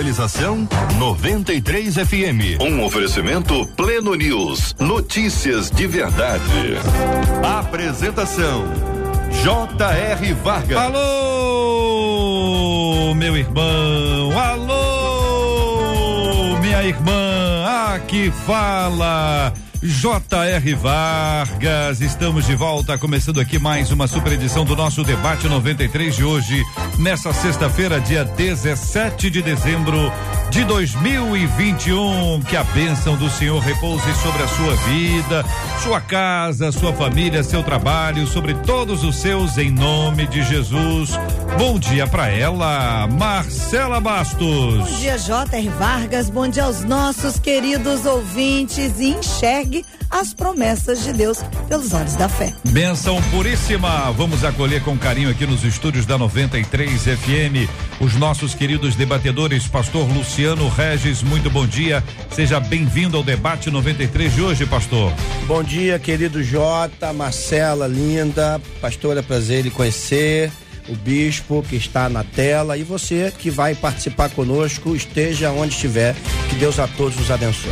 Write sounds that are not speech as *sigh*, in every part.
Realização 93 FM. Um oferecimento Pleno News. Notícias de verdade. Apresentação J.R. Vargas. Alô, meu irmão. Alô, minha irmã. Aqui fala J.R. Vargas, estamos de volta, começando aqui mais uma super edição do nosso debate 93 de hoje, nessa sexta-feira, dia 17 de dezembro de 2021. Que a bênção do Senhor repouse sobre a sua vida, sua casa, sua família, seu trabalho, sobre todos os seus, em nome de Jesus. Bom dia para ela, Marcela Bastos. Bom dia, J.R. Vargas. Bom dia aos nossos queridos ouvintes. E enxergue as promessas de Deus pelos olhos da fé. Benção puríssima. Vamos acolher com carinho aqui nos estúdios da 93 FM os nossos queridos debatedores, Pastor Luciano Regis. Muito bom dia. Seja bem-vindo ao debate 93 de hoje, Pastor. Bom dia, querido Jota, Marcela, linda. Pastora, prazer em conhecer o bispo que está na tela e você que vai participar conosco, esteja onde estiver. Que Deus a todos os abençoe.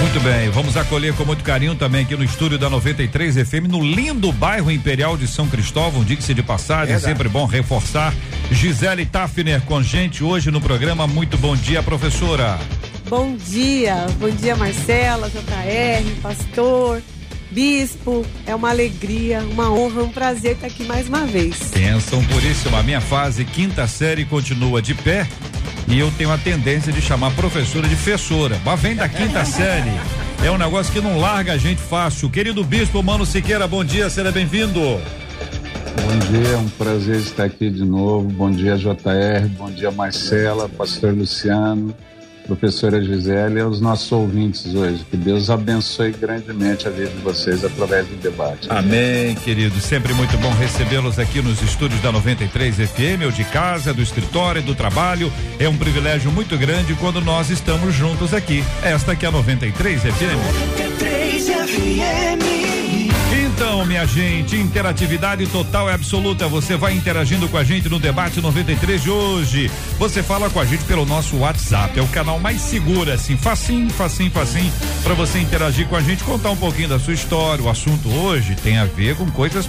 Muito bem, vamos acolher com muito carinho também aqui no estúdio da 93 FM, no lindo bairro Imperial de São Cristóvão, diga-se de passagem, é sempre bom reforçar. Gisele Tafner com a gente hoje no programa. Muito bom dia, professora. Bom dia, bom dia, Marcela, JR, pastor, bispo. É uma alegria, uma honra, um prazer estar aqui mais uma vez. Bênção puríssima. A minha fase quinta série continua de pé e eu tenho a tendência de chamar professora de fessora. Mas vem da quinta *laughs* série. É um negócio que não larga a gente fácil. Querido bispo Mano Siqueira, bom dia, seja bem-vindo. Bom dia, é um prazer estar aqui de novo. Bom dia, JR. Bom dia, Marcela, pastor Luciano professora Gisele e aos nossos ouvintes hoje. Que Deus abençoe grandemente a vida de vocês através do debate. Amém, querido. Sempre muito bom recebê-los aqui nos estúdios da 93 FM, ou de casa, do escritório, do trabalho. É um privilégio muito grande quando nós estamos juntos aqui. Esta que é a 93 FM. 93 FM. Então, minha gente, interatividade total e absoluta. Você vai interagindo com a gente no debate 93 de hoje. Você fala com a gente pelo nosso WhatsApp. É o canal mais seguro, assim, facinho, facinho, facinho, para você interagir com a gente, contar um pouquinho da sua história. O assunto hoje tem a ver com coisas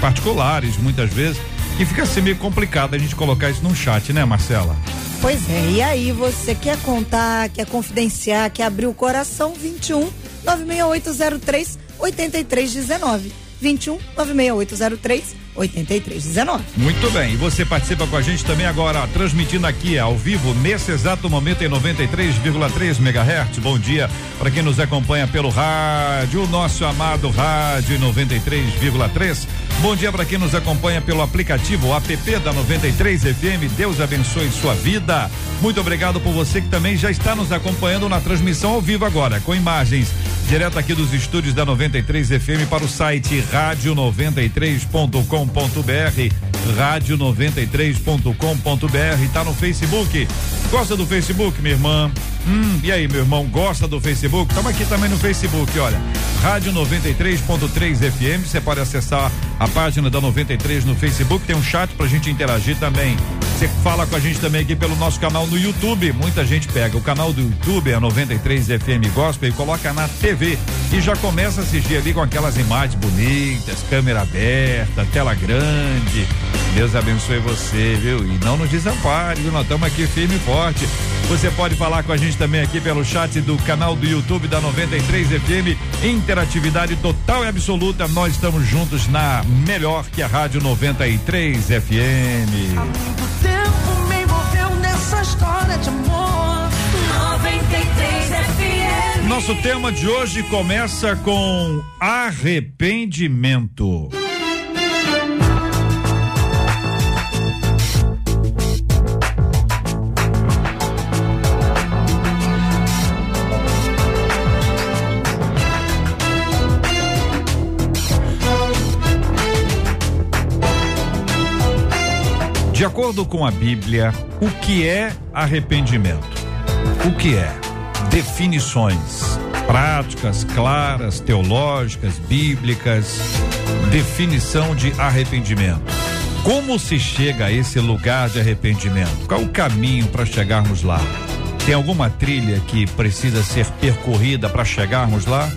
particulares, muitas vezes, e fica assim meio complicado a gente colocar isso num chat, né, Marcela? Pois é, e aí você quer contar, quer confidenciar, quer abrir o coração, 21 96803 8319. 21 96803 8319. Muito bem. E você participa com a gente também agora, transmitindo aqui ao vivo, nesse exato momento em 93,3 MHz. Bom dia para quem nos acompanha pelo rádio, o nosso amado rádio 93,3. Bom dia para quem nos acompanha pelo aplicativo app da 93 FM. Deus abençoe sua vida. Muito obrigado por você que também já está nos acompanhando na transmissão ao vivo agora, com imagens direto aqui dos estúdios da 93 FM para o site rádio93.com rádio93.com.br, rádio93.com.br, tá no Facebook. Gosta do Facebook, minha irmã? Hum, e aí, meu irmão, gosta do Facebook? Estamos aqui também no Facebook, olha. Rádio 93.3 FM, você pode acessar a página da 93 no Facebook, tem um chat pra gente interagir também. Você fala com a gente também aqui pelo nosso canal no YouTube. Muita gente pega o canal do YouTube, a 93 FM Gospel, e coloca na TV. E já começa a assistir ali com aquelas imagens bonitas, câmera aberta, tela grande. Deus abençoe você, viu? E não nos desampare, viu? Nós estamos aqui firme e forte. Você pode falar com a gente também aqui pelo chat do canal do YouTube da 93 FM. Interatividade total e absoluta. Nós estamos juntos na melhor que a Rádio 93 FM. Há muito tempo me envolveu nessa história de amor. 93 FM. Nosso tema de hoje começa com arrependimento. De acordo com a Bíblia, o que é arrependimento? O que é? Definições práticas, claras, teológicas, bíblicas, definição de arrependimento. Como se chega a esse lugar de arrependimento? Qual o caminho para chegarmos lá? Tem alguma trilha que precisa ser percorrida para chegarmos lá?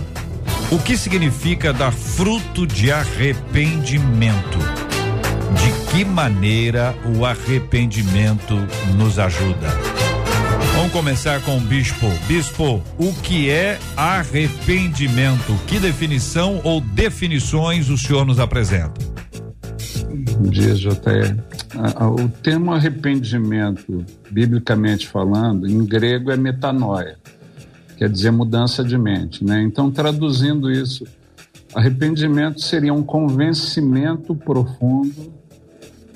O que significa dar fruto de arrependimento? De que maneira o arrependimento nos ajuda? Vamos começar com o bispo. Bispo, o que é arrependimento? Que definição ou definições o senhor nos apresenta? Bom dia, JR. O termo arrependimento, biblicamente falando, em grego é metanoia, quer dizer mudança de mente, né? Então, traduzindo isso, arrependimento seria um convencimento profundo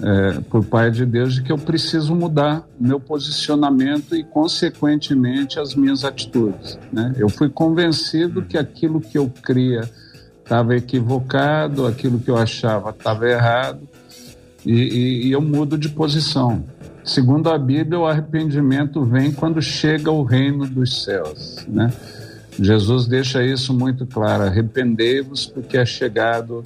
é, por parte de Deus de que eu preciso mudar meu posicionamento e, consequentemente, as minhas atitudes. Né? Eu fui convencido que aquilo que eu cria estava equivocado, aquilo que eu achava estava errado, e, e, e eu mudo de posição. Segundo a Bíblia, o arrependimento vem quando chega o reino dos céus. Né? Jesus deixa isso muito claro: arrependei-vos, porque é chegado o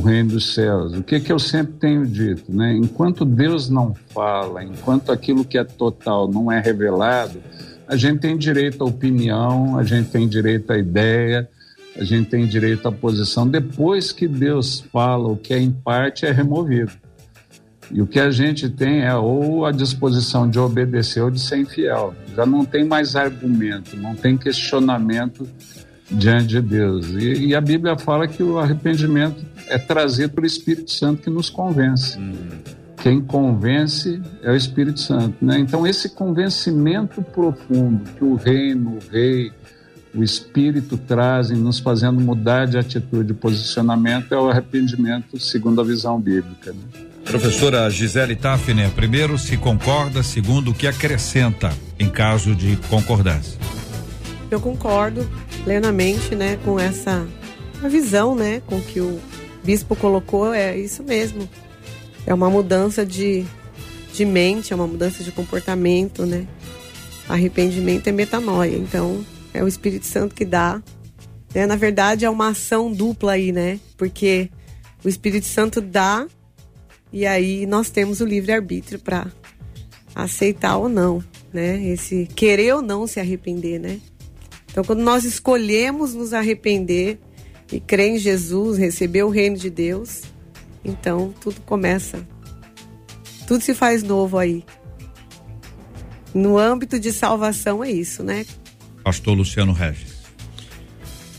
reino dos céus. O que, que eu sempre tenho dito, né? Enquanto Deus não fala, enquanto aquilo que é total não é revelado, a gente tem direito à opinião, a gente tem direito à ideia, a gente tem direito à posição. Depois que Deus fala, o que é em parte é removido. E o que a gente tem é ou a disposição de obedecer ou de ser infiel. Já não tem mais argumento, não tem questionamento diante de Deus. E, e, a Bíblia fala que o arrependimento é trazido pelo Espírito Santo que nos convence. Uhum. Quem convence é o Espírito Santo. Né? Então, esse convencimento profundo que o reino, o rei, o Espírito trazem, nos fazendo mudar de atitude, de posicionamento, é o arrependimento segundo a visão bíblica. Né? Professora Gisele Tafner, primeiro, se concorda, segundo, o que acrescenta em caso de concordância? Eu concordo plenamente, né, com essa visão, né, com que o bispo colocou, é isso mesmo. É uma mudança de, de mente, é uma mudança de comportamento, né? Arrependimento é metanoia, então é o Espírito Santo que dá. Né? Na verdade, é uma ação dupla aí, né? Porque o Espírito Santo dá e aí nós temos o livre-arbítrio para aceitar ou não, né? Esse querer ou não se arrepender, né? Então, quando nós escolhemos nos arrepender e crer em Jesus, receber o reino de Deus, então tudo começa. Tudo se faz novo aí. No âmbito de salvação é isso, né? Pastor Luciano Regis.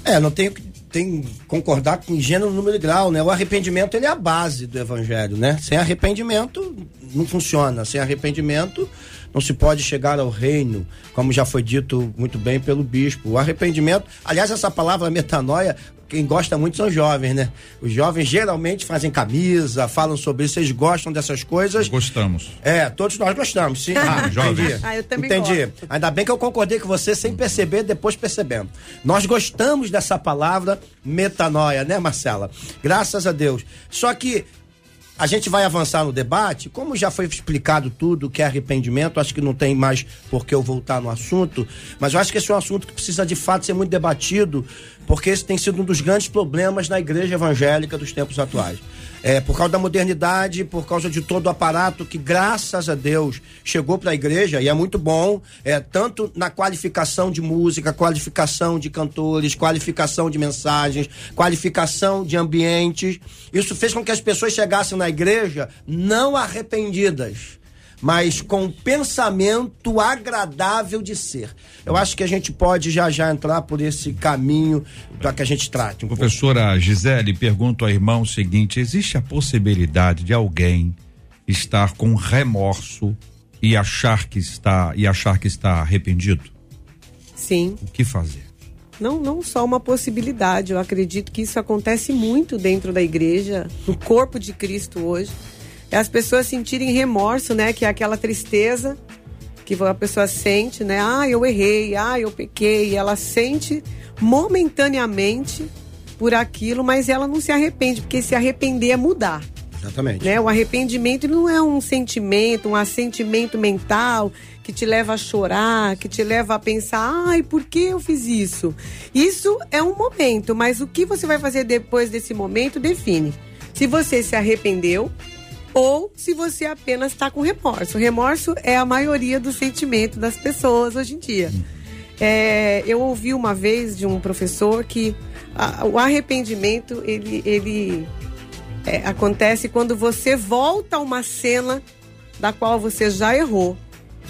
É, não tenho tem concordar com gênero, número e grau, né? O arrependimento ele é a base do evangelho, né? Sem arrependimento não funciona. Sem arrependimento não se pode chegar ao reino, como já foi dito muito bem pelo bispo. O arrependimento, aliás, essa palavra metanoia, quem gosta muito são jovens, né? Os jovens geralmente fazem camisa, falam sobre isso, vocês gostam dessas coisas. Gostamos. É, todos nós gostamos, sim. *laughs* Ah, jovens. Ah, eu também Entendi. Gosto. Ainda bem que eu concordei com você sem perceber, depois percebendo. Nós gostamos dessa palavra metanoia, né, Marcela? Graças a Deus. Só que a gente vai avançar no debate, como já foi explicado tudo que é arrependimento, acho que não tem mais por que eu voltar no assunto, mas eu acho que esse é um assunto que precisa de fato ser muito debatido, porque esse tem sido um dos grandes problemas na igreja evangélica dos tempos atuais. É, por causa da modernidade, por causa de todo o aparato que, graças a Deus, chegou para a igreja, e é muito bom, é, tanto na qualificação de música, qualificação de cantores, qualificação de mensagens, qualificação de ambientes. Isso fez com que as pessoas chegassem na igreja não arrependidas mas com pensamento agradável de ser. Eu acho que a gente pode já já entrar por esse caminho para que a gente trate. Um Professora pouco. Gisele, pergunto ao irmão o seguinte: existe a possibilidade de alguém estar com remorso e achar que está e achar que está arrependido? Sim. O que fazer? Não, não só uma possibilidade. Eu acredito que isso acontece muito dentro da igreja, no corpo de Cristo hoje é as pessoas sentirem remorso, né? Que é aquela tristeza que a pessoa sente, né? Ah, eu errei, ah, eu pequei. Ela sente momentaneamente por aquilo, mas ela não se arrepende, porque se arrepender é mudar. Exatamente. Né? O arrependimento não é um sentimento, um assentimento mental que te leva a chorar, que te leva a pensar, ai, por que eu fiz isso? Isso é um momento, mas o que você vai fazer depois desse momento define. Se você se arrependeu ou se você apenas está com remorso. remorso é a maioria do sentimento das pessoas hoje em dia. É, eu ouvi uma vez de um professor que a, o arrependimento ele, ele é, acontece quando você volta a uma cena da qual você já errou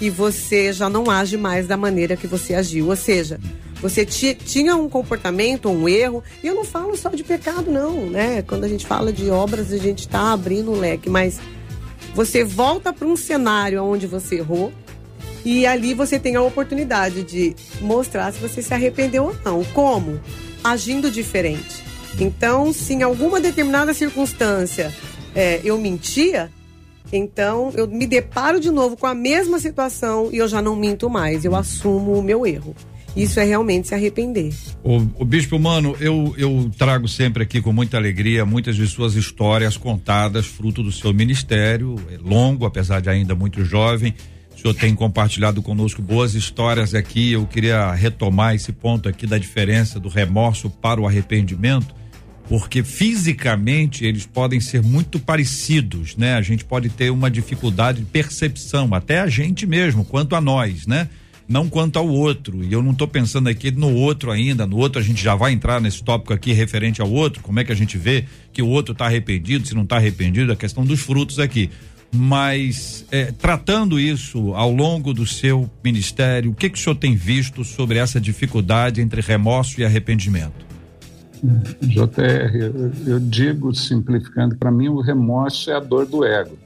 e você já não age mais da maneira que você agiu. Ou seja, você tinha um comportamento, um erro, e eu não falo só de pecado, não, né? Quando a gente fala de obras, a gente está abrindo o leque, mas você volta para um cenário onde você errou e ali você tem a oportunidade de mostrar se você se arrependeu ou não. Como? Agindo diferente. Então, se em alguma determinada circunstância é, eu mentia, então eu me deparo de novo com a mesma situação e eu já não minto mais, eu assumo o meu erro. Isso é realmente se arrepender. O, o Bispo Mano, eu, eu trago sempre aqui com muita alegria muitas de suas histórias contadas, fruto do seu ministério, é longo, apesar de ainda muito jovem. O senhor tem compartilhado conosco boas histórias aqui. Eu queria retomar esse ponto aqui da diferença do remorso para o arrependimento porque fisicamente eles podem ser muito parecidos, né? A gente pode ter uma dificuldade de percepção, até a gente mesmo, quanto a nós, né? Não quanto ao outro. E eu não estou pensando aqui no outro ainda, no outro a gente já vai entrar nesse tópico aqui referente ao outro, como é que a gente vê que o outro está arrependido, se não está arrependido, a questão dos frutos aqui. Mas é, tratando isso ao longo do seu ministério, o que, que o senhor tem visto sobre essa dificuldade entre remorso e arrependimento? JR, eu, eu digo simplificando, para mim o remorso é a dor do ego.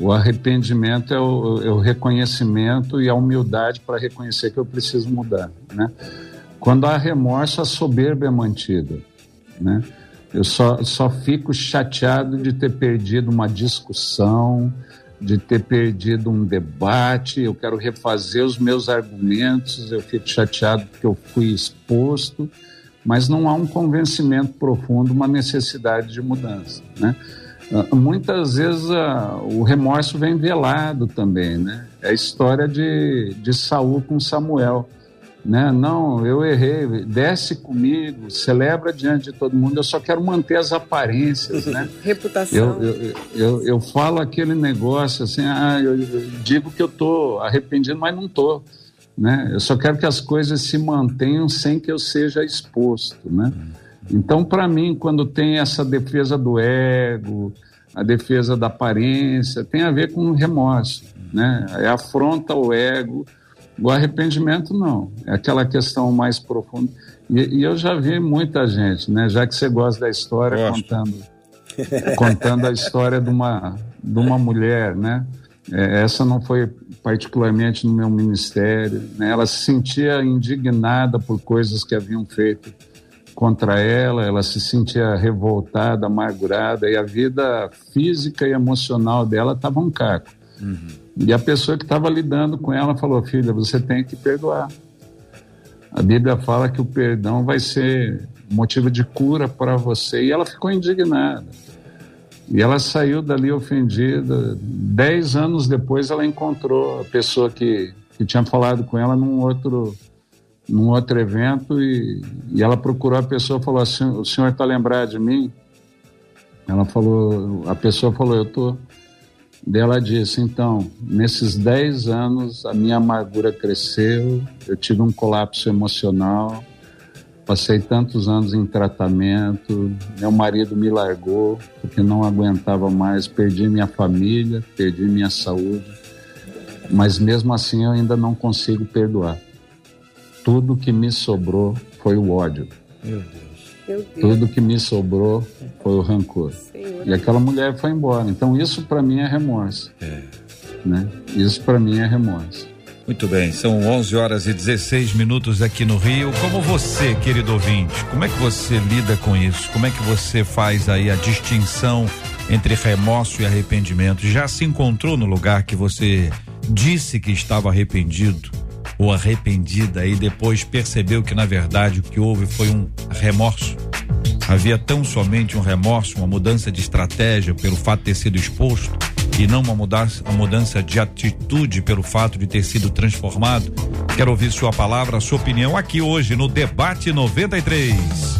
O arrependimento é o, é o reconhecimento e a humildade para reconhecer que eu preciso mudar, né? Quando há remorso, a soberba é mantida, né? Eu só, só fico chateado de ter perdido uma discussão, de ter perdido um debate, eu quero refazer os meus argumentos, eu fico chateado porque eu fui exposto, mas não há um convencimento profundo, uma necessidade de mudança, né? Ah, muitas vezes uh, o remorso vem velado também, né? É a história de, de Saul com Samuel, né? Não, eu errei, desce comigo, celebra diante de todo mundo, eu só quero manter as aparências, né? *laughs* Reputação. Eu, eu, eu, eu, falo aquele negócio assim, ah, eu, eu digo que eu tô arrependido, mas não tô. Né? Eu só quero que as coisas se mantenham sem que eu seja exposto, né? Então, para mim, quando tem essa defesa do ego, a defesa da aparência, tem a ver com remorso, né? É afronta o ego. O arrependimento não, é aquela questão mais profunda. E, e eu já vi muita gente, né? Já que você gosta da história, Gosto. contando, contando a história de uma de uma mulher, né? É, essa não foi particularmente no meu ministério. Né? Ela se sentia indignada por coisas que haviam feito contra ela, ela se sentia revoltada, amargurada, e a vida física e emocional dela estava um caco. Uhum. E a pessoa que estava lidando com ela falou: Filha, você tem que perdoar. A Bíblia fala que o perdão vai ser motivo de cura para você. E ela ficou indignada. E ela saiu dali ofendida. Dez anos depois, ela encontrou a pessoa que, que tinha falado com ela num outro, num outro evento e, e ela procurou a pessoa falou assim: O senhor está lembrado de mim? Ela falou: A pessoa falou: Eu estou. Daí ela disse: Então, nesses dez anos, a minha amargura cresceu, eu tive um colapso emocional Passei tantos anos em tratamento, meu marido me largou porque não aguentava mais, perdi minha família, perdi minha saúde, mas mesmo assim eu ainda não consigo perdoar. Tudo que me sobrou foi o ódio. Meu Deus. Meu Deus. Tudo que me sobrou foi o rancor. Senhor. E aquela mulher foi embora. Então isso para mim é remorso. É. Né? Isso para mim é remorso. Muito bem, são 11 horas e 16 minutos aqui no Rio. Como você, querido ouvinte, como é que você lida com isso? Como é que você faz aí a distinção entre remorso e arrependimento? Já se encontrou no lugar que você disse que estava arrependido ou arrependida e depois percebeu que na verdade o que houve foi um remorso? Havia tão somente um remorso, uma mudança de estratégia pelo fato de ter sido exposto e não uma mudança, uma mudança de atitude pelo fato de ter sido transformado? Quero ouvir sua palavra, sua opinião aqui hoje no Debate 93.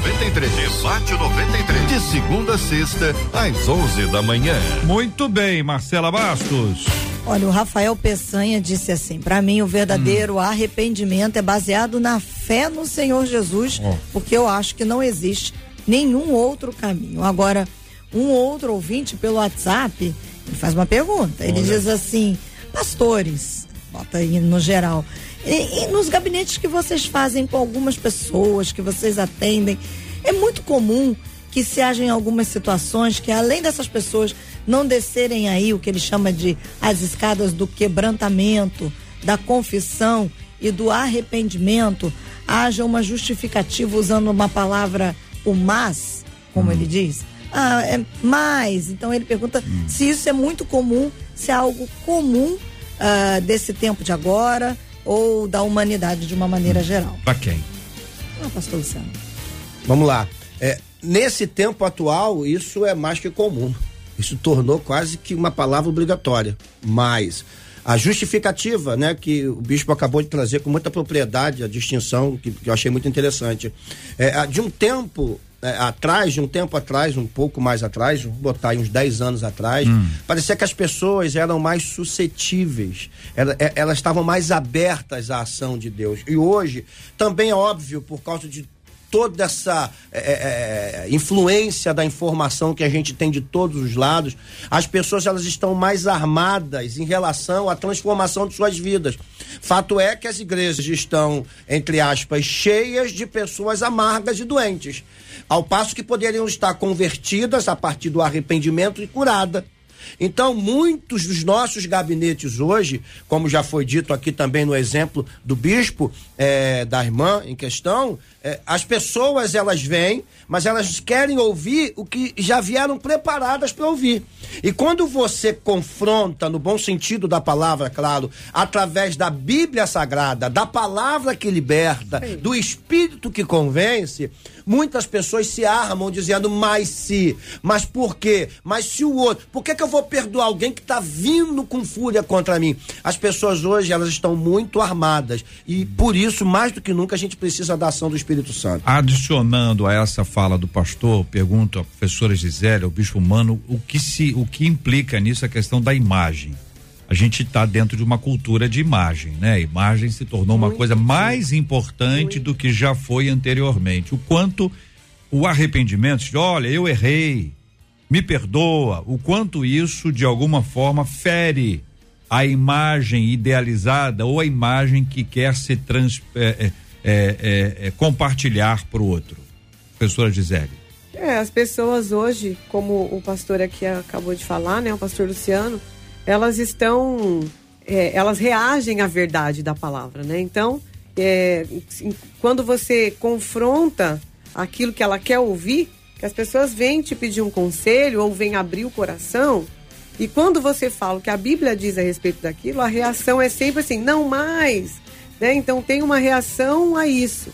93. Debate 93. De segunda a sexta, às 11 da manhã. Muito bem, Marcela Bastos. Olha, o Rafael Peçanha disse assim: para mim, o verdadeiro arrependimento é baseado na fé no Senhor Jesus, Ó. porque eu acho que não existe nenhum outro caminho. Agora, um outro ouvinte pelo WhatsApp, ele faz uma pergunta. Ele diz assim: pastores, bota aí no geral, e, e nos gabinetes que vocês fazem com algumas pessoas que vocês atendem, é muito comum que se haja em algumas situações que além dessas pessoas não descerem aí o que ele chama de as escadas do quebrantamento, da confissão e do arrependimento, haja uma justificativa usando uma palavra o mas, como ele diz. Ah, é mais. Então ele pergunta se isso é muito comum, se é algo comum ah, desse tempo de agora ou da humanidade de uma maneira geral. Pra quem? Ah, pastor Luciano. Vamos lá. É, nesse tempo atual, isso é mais que comum. Isso tornou quase que uma palavra obrigatória. Mas a justificativa, né, que o bispo acabou de trazer com muita propriedade, a distinção que, que eu achei muito interessante. É, de um tempo é, atrás, de um tempo atrás, um pouco mais atrás, vou botar aí uns 10 anos atrás, parecia que as pessoas eram mais suscetíveis, é- elas estavam mais abertas à ação de Deus. E hoje, também é óbvio, por causa de toda essa é, é, é, influência da informação que a gente tem de todos os lados, as pessoas elas estão mais armadas em relação à transformação de suas vidas. Fato é que as igrejas estão, entre aspas, cheias de pessoas amargas e doentes, ao passo que poderiam estar convertidas a partir do arrependimento e curada. Então, muitos dos nossos gabinetes hoje, como já foi dito aqui também no exemplo do bispo, eh, da irmã em questão, eh, as pessoas elas vêm, mas elas querem ouvir o que já vieram preparadas para ouvir. E quando você confronta, no bom sentido da palavra, claro, através da Bíblia Sagrada, da palavra que liberta, do Espírito que convence, muitas pessoas se armam dizendo, mas se, mas por quê? Mas se o outro, por que, que eu vou perdoar alguém que está vindo com fúria contra mim? As pessoas hoje, elas estão muito armadas e por isso, mais do que nunca, a gente precisa da ação do Espírito Santo. Adicionando a essa fala do pastor, pergunto à professora Gisele, ao bispo Mano, o que se, o que implica nisso a questão da imagem. A gente está dentro de uma cultura de imagem, né? A imagem se tornou uma Muito, coisa sim. mais importante do que já foi anteriormente. O quanto o arrependimento, de, olha, eu errei, me perdoa, o quanto isso de alguma forma fere a imagem idealizada ou a imagem que quer se trans, é, é, é, é, compartilhar para o outro. Professora Gisele. É, as pessoas hoje, como o pastor aqui acabou de falar, né, o pastor Luciano, elas estão, é, elas reagem à verdade da palavra, né? Então, é, quando você confronta aquilo que ela quer ouvir, que as pessoas vêm te pedir um conselho ou vêm abrir o coração, e quando você fala o que a Bíblia diz a respeito daquilo, a reação é sempre assim, não mais, né? Então tem uma reação a isso.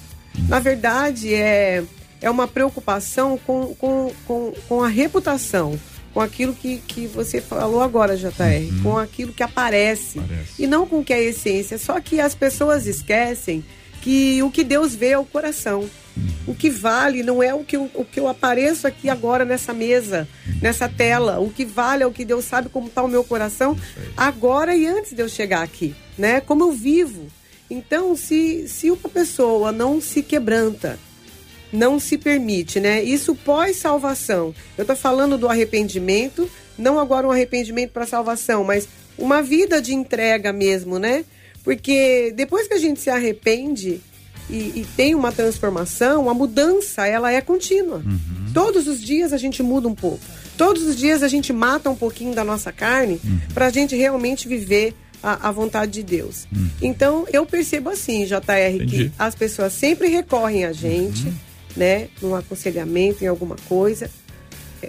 Na verdade, é, é uma preocupação com, com, com, com a reputação, com aquilo que, que você falou agora, JR, com aquilo que aparece, Aparece. e não com o que é a essência. Só que as pessoas esquecem que o que Deus vê é o coração. O que vale não é o que, eu, o que eu apareço aqui agora nessa mesa, nessa tela. O que vale é o que Deus sabe como está o meu coração agora e antes de eu chegar aqui, né? Como eu vivo. Então, se, se uma pessoa não se quebranta, não se permite, né? Isso pós-salvação. Eu tô falando do arrependimento, não agora um arrependimento para salvação, mas uma vida de entrega mesmo, né? Porque depois que a gente se arrepende e, e tem uma transformação, a mudança ela é contínua. Todos os dias a gente muda um pouco. Todos os dias a gente mata um pouquinho da nossa carne para a gente realmente viver a, a vontade de Deus. Então eu percebo assim, JR, Entendi. que as pessoas sempre recorrem a gente, né, num aconselhamento, em alguma coisa,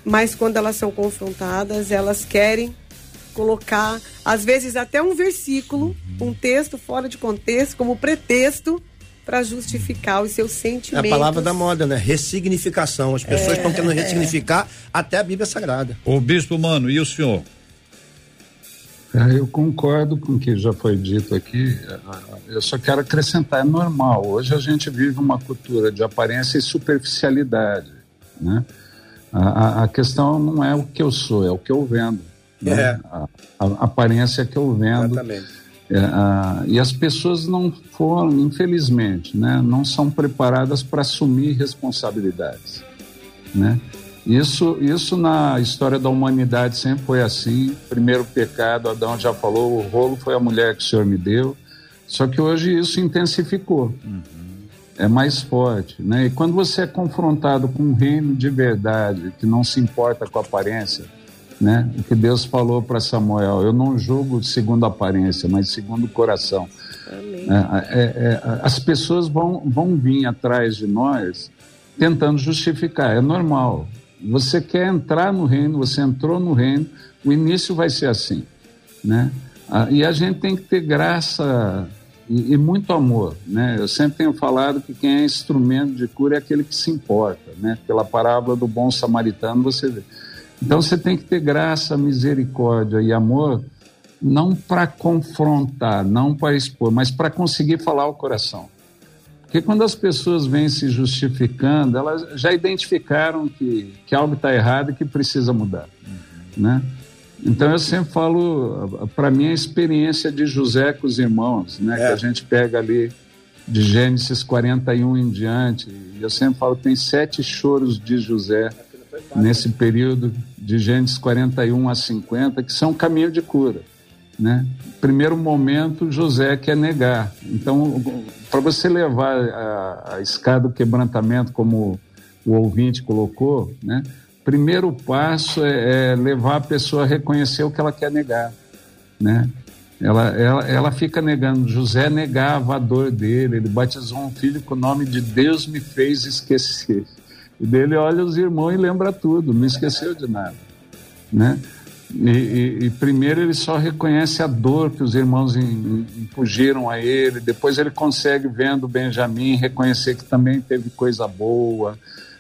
mas quando elas são confrontadas, elas querem colocar, às vezes, até um versículo, um texto fora de contexto, como pretexto para justificar os seus É sentimentos. a palavra da moda, né? Ressignificação. As pessoas estão querendo ressignificar até a Bíblia Sagrada. Ô bispo, mano, e o senhor? É, Eu concordo com o que já foi dito aqui. É, Eu só quero acrescentar, é normal. Hoje a gente vive uma cultura de aparência e superficialidade. Né? A, a- a questão não é o que eu sou, é o que eu vendo. né? É. A, a aparência que eu vendo. Exatamente. É, a- e as pessoas não foram, infelizmente, né, não são preparadas para assumir responsabilidades. Né? Isso, isso na história da humanidade sempre foi assim. Primeiro pecado, Adão já falou, o rolo foi a mulher que o Senhor me deu. Só que hoje isso intensificou. É mais forte. Né? E quando você é confrontado com um reino de verdade, que não se importa com a aparência, né? O que Deus falou para Samuel, eu não julgo segundo a aparência, mas segundo o coração. Amém. É, é, é, as pessoas vão, vão vir atrás de nós tentando justificar, é normal. Você quer entrar no reino, você entrou no reino, o início vai ser assim, né? Ah, e a gente tem que ter graça e, e muito amor, né? Eu sempre tenho falado que quem é instrumento de cura é aquele que se importa, né? Pela parábola do bom samaritano você vê. Então você tem que ter graça, misericórdia e amor, não para confrontar, não para expor, mas para conseguir falar o coração. Porque quando as pessoas vêm se justificando, elas já identificaram que, que algo está errado e que precisa mudar. Né? Então eu sempre falo, para mim, a experiência de José com os irmãos, né? que a gente pega ali de Gênesis 41 em diante, e eu sempre falo tem sete choros de José nesse período de Gênesis 41 a 50, que são caminho de cura. Né? Primeiro momento, José quer negar. Então, para você levar a, a escada do quebrantamento, como o ouvinte colocou, né? primeiro passo é, é levar a pessoa a reconhecer o que ela quer negar. Né? Ela, ela, ela fica negando. José negava a dor dele. Ele batizou um filho com o nome de Deus me fez esquecer. *laughs* E dele olha os irmãos e lembra tudo, não esqueceu de nada. Né? E, e, e, primeiro ele só reconhece a dor que os irmãos impugiram a ele, depois ele consegue, vendo Benjamim, reconhecer que também teve coisa boa.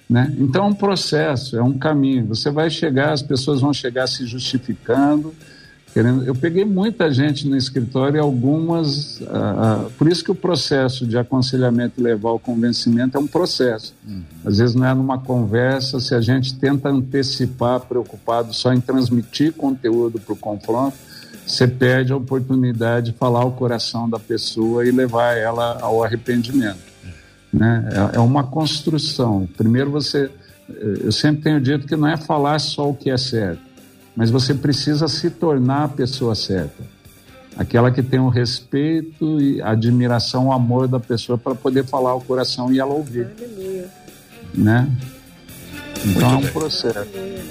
Né? Então é um processo, é um caminho. Você vai chegar, as pessoas vão chegar se justificando. Querendo... Eu peguei muita gente no escritório e algumas. Ah, ah, por isso que o processo de aconselhamento e levar ao convencimento é um processo. Uhum. Às vezes não é numa conversa, se a gente tenta antecipar, preocupado só em transmitir conteúdo para o confronto, você perde a oportunidade de falar o coração da pessoa e levar ela ao arrependimento. Né? É, é uma construção. Primeiro você. Eu sempre tenho dito que não é falar só o que é certo mas você precisa se tornar a pessoa certa. Aquela que tem o respeito e a admiração, o amor da pessoa para poder falar o coração e ela ouvir. Né? Então Muito é um bem. processo.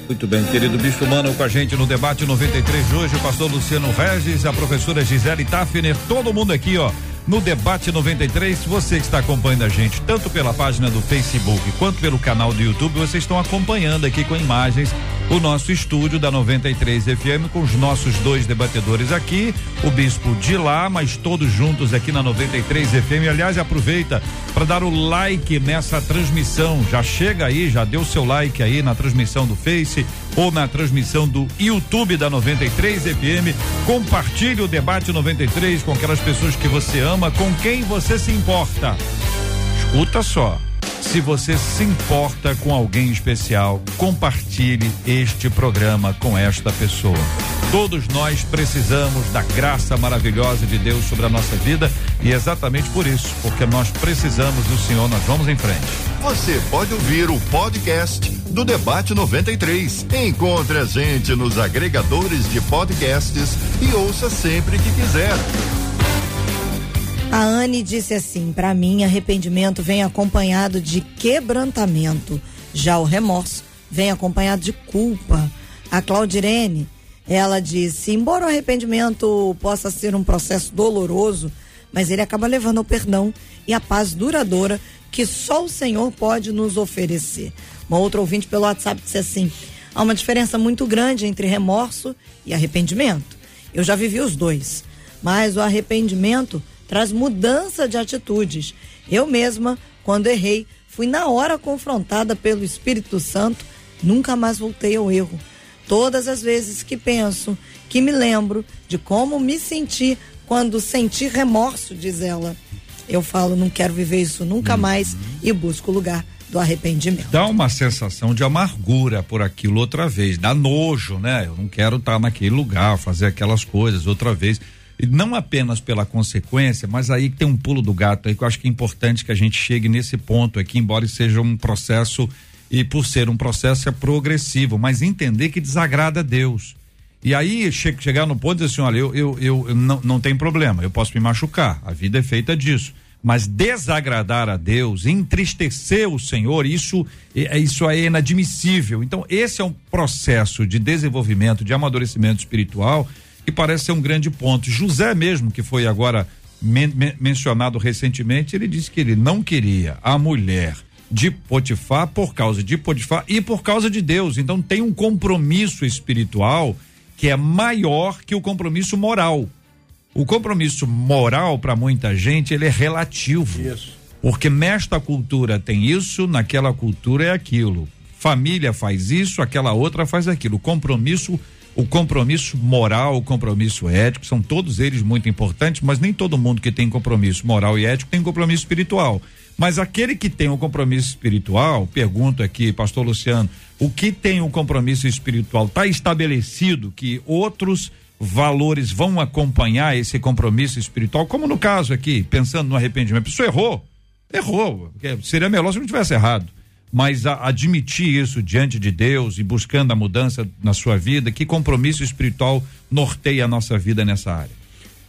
Muito bem, querido Bispo Mano, com a gente no debate 93 de hoje, o pastor Luciano Regis, a professora Gisele Tafner, todo mundo aqui, ó no Debate 93. Você que está acompanhando a gente, tanto pela página do Facebook quanto pelo canal do YouTube, vocês estão acompanhando aqui com imagens o nosso estúdio da 93 FM com os nossos dois debatedores aqui, o bispo de lá, mas todos juntos aqui na 93 FM. Aliás, aproveita para dar o like nessa transmissão. Já chega aí, já deu seu like aí na transmissão do Face ou na transmissão do YouTube da 93 FM. Compartilhe o debate 93 com aquelas pessoas que você ama, com quem você se importa. Escuta só. Se você se importa com alguém especial, compartilhe este programa com esta pessoa. Todos nós precisamos da graça maravilhosa de Deus sobre a nossa vida e exatamente por isso, porque nós precisamos do Senhor, nós vamos em frente. Você pode ouvir o podcast do Debate 93. Encontre a gente nos agregadores de podcasts e ouça sempre que quiser. A Anne disse assim: para mim, arrependimento vem acompanhado de quebrantamento. Já o remorso vem acompanhado de culpa. A Claudirene, ela disse: embora o arrependimento possa ser um processo doloroso, mas ele acaba levando ao perdão e à paz duradoura que só o Senhor pode nos oferecer. Uma outra ouvinte pelo WhatsApp disse assim: há uma diferença muito grande entre remorso e arrependimento. Eu já vivi os dois. Mas o arrependimento traz mudança de atitudes. Eu mesma, quando errei, fui na hora confrontada pelo Espírito Santo, nunca mais voltei ao erro. Todas as vezes que penso, que me lembro de como me senti quando senti remorso, diz ela. Eu falo, não quero viver isso nunca Uhum. mais e busco o lugar do arrependimento. Dá uma sensação de amargura por aquilo outra vez, dá nojo, né? Eu não quero estar naquele lugar, fazer aquelas coisas outra vez. Não apenas pela consequência, mas aí tem um pulo do gato aí que eu acho que é importante que a gente chegue nesse ponto aqui, embora seja um processo, e por ser um processo é progressivo, mas entender que desagrada a Deus. E aí che chegar no ponto de dizer assim, olha, eu, eu, eu, eu não, não tem problema, eu posso me machucar, a vida é feita disso. Mas desagradar a Deus, entristecer o Senhor, isso é isso é inadmissível. Então, esse é um processo de desenvolvimento, de amadurecimento espiritual, que parece ser um grande ponto. José mesmo, que foi agora men men mencionado recentemente, ele disse que ele não queria a mulher de Potifar por causa de Potifar e por causa de Deus. Então tem um compromisso espiritual que é maior que o compromisso moral. O compromisso moral para muita gente ele é relativo. Isso. Porque nesta cultura tem isso, naquela cultura é aquilo. Família faz isso, aquela outra faz aquilo. O compromisso, o compromisso moral, o compromisso ético, são todos eles muito importantes, mas nem todo mundo que tem compromisso moral e ético tem compromisso espiritual. Mas aquele que tem o compromisso espiritual, pergunto aqui, pastor Luciano, o que tem o compromisso espiritual? Está estabelecido que outros valores vão acompanhar esse compromisso espiritual, como no caso aqui, pensando no arrependimento. A pessoa errou, errou, seria melhor se não tivesse errado. Mas a, admitir isso diante de Deus e buscando a mudança na sua vida, que compromisso espiritual norteia a nossa vida nessa área?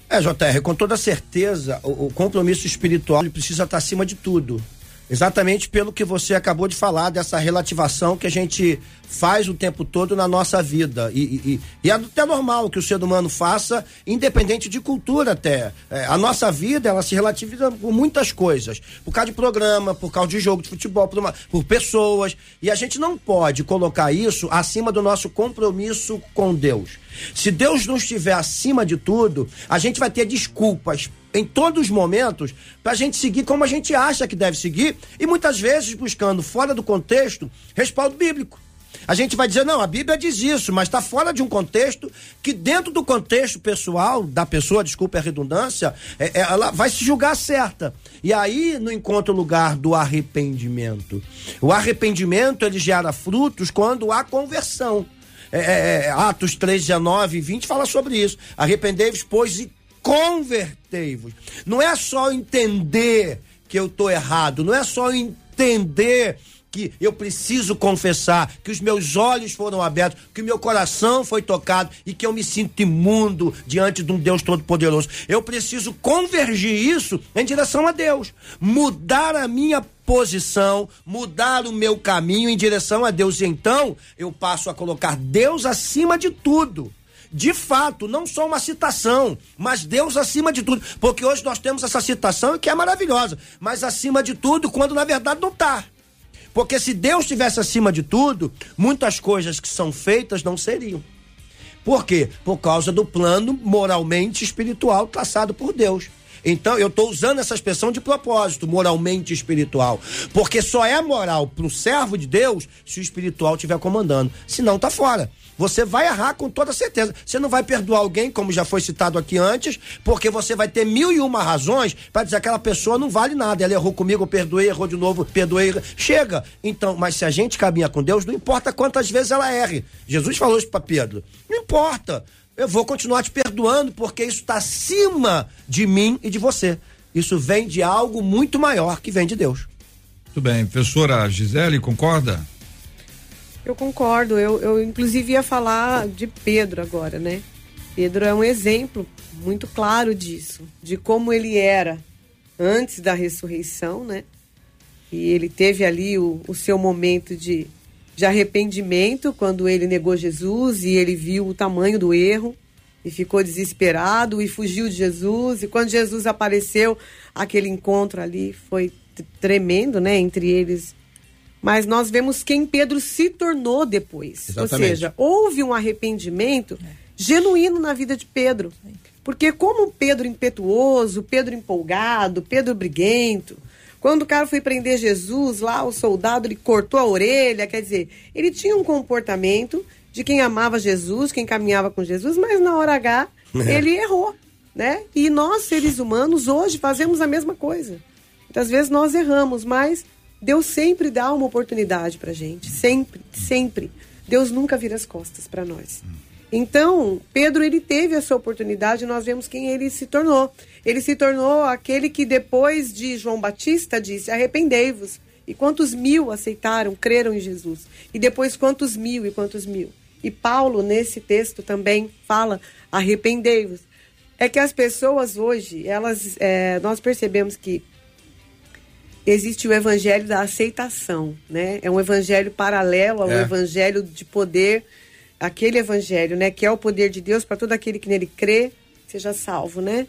É, JR, com toda certeza, o, o compromisso espiritual precisa estar acima de tudo. Exatamente pelo que você acabou de falar, dessa relativação que a gente faz o tempo todo na nossa vida. E, e, e é até normal que o ser humano faça, independente de cultura até. É, a nossa vida, ela se relativiza por muitas coisas. Por causa de programa, por causa de jogo de futebol, por, uma, por pessoas. E a gente não pode colocar isso acima do nosso compromisso com Deus. Se Deus não estiver acima de tudo, a gente vai ter desculpas em todos os momentos para a gente seguir como a gente acha que deve seguir e muitas vezes buscando fora do contexto respaldo bíblico. A gente vai dizer, não, a Bíblia diz isso, mas está fora de um contexto que, dentro do contexto pessoal da pessoa, desculpe a redundância, é, é, ela vai se julgar certa. E aí não encontra o lugar do arrependimento. O arrependimento ele gera frutos quando há conversão. É, é, Atos 3, 19 e 20 fala sobre isso. Arrependei-vos, pois, e convertei-vos. Não é só entender que eu tô errado, não é só entender que eu preciso confessar, que os meus olhos foram abertos, que o meu coração foi tocado e que eu me sinto imundo diante de um Deus Todo-Poderoso. Eu preciso convergir isso em direção a Deus, mudar a minha posição, mudar o meu caminho em direção a Deus. E então eu passo a colocar Deus acima de tudo de fato, não só uma citação, mas Deus acima de tudo. Porque hoje nós temos essa citação que é maravilhosa, mas acima de tudo, quando na verdade não está. Porque se Deus estivesse acima de tudo, muitas coisas que são feitas não seriam. Por quê? Por causa do plano moralmente espiritual traçado por Deus. Então, eu estou usando essa expressão de propósito, moralmente espiritual. Porque só é moral para o servo de Deus se o espiritual estiver comandando. Senão, tá fora. Você vai errar com toda certeza. Você não vai perdoar alguém, como já foi citado aqui antes, porque você vai ter mil e uma razões para dizer que aquela pessoa não vale nada. Ela errou comigo, eu perdoei, errou de novo, perdoei. Chega. Então, mas se a gente caminha com Deus, não importa quantas vezes ela erre. Jesus falou isso para Pedro. Não importa. Eu vou continuar te perdoando porque isso está acima de mim e de você. Isso vem de algo muito maior que vem de Deus. Muito bem. Professora Gisele, concorda? Eu concordo. Eu, eu, inclusive, ia falar de Pedro agora, né? Pedro é um exemplo muito claro disso, de como ele era antes da ressurreição, né? E ele teve ali o, o seu momento de, de arrependimento quando ele negou Jesus e ele viu o tamanho do erro e ficou desesperado e fugiu de Jesus. E quando Jesus apareceu, aquele encontro ali foi tremendo, né? Entre eles mas nós vemos quem Pedro se tornou depois. Exatamente. Ou seja, houve um arrependimento genuíno na vida de Pedro. Porque como Pedro impetuoso, Pedro empolgado, Pedro briguento, quando o cara foi prender Jesus, lá o soldado ele cortou a orelha, quer dizer, ele tinha um comportamento de quem amava Jesus, quem caminhava com Jesus, mas na hora H *laughs* ele errou, né? E nós seres humanos hoje fazemos a mesma coisa. Muitas vezes nós erramos, mas Deus sempre dá uma oportunidade pra gente, sempre, sempre. Deus nunca vira as costas para nós. Então, Pedro ele teve essa oportunidade, nós vemos quem ele se tornou. Ele se tornou aquele que depois de João Batista disse: "Arrependei-vos". E quantos mil aceitaram, creram em Jesus? E depois quantos mil e quantos mil? E Paulo nesse texto também fala: "Arrependei-vos". É que as pessoas hoje, elas, é, nós percebemos que existe o evangelho da aceitação, né? É um evangelho paralelo ao É. evangelho de poder, aquele evangelho, né? Que é o poder de Deus para todo aquele que nele crê, seja salvo, né?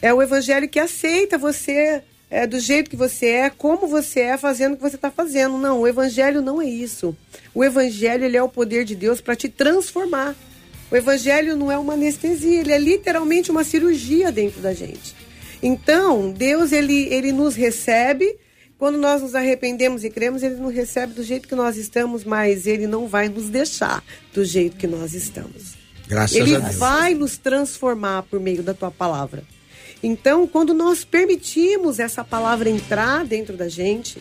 É o evangelho que aceita você é, do jeito que você é, como você é, fazendo o que você está fazendo. Não, o evangelho não é isso. O evangelho ele é o poder de Deus para te transformar. O evangelho não é uma anestesia, ele é literalmente uma cirurgia dentro da gente. Então, Deus ele, ele nos recebe, quando nós nos arrependemos e cremos, ele nos recebe do jeito que nós estamos, mas ele não vai nos deixar do jeito que nós estamos. Graças ele a Deus. vai nos transformar por meio da tua palavra. Então, quando nós permitimos essa palavra entrar dentro da gente,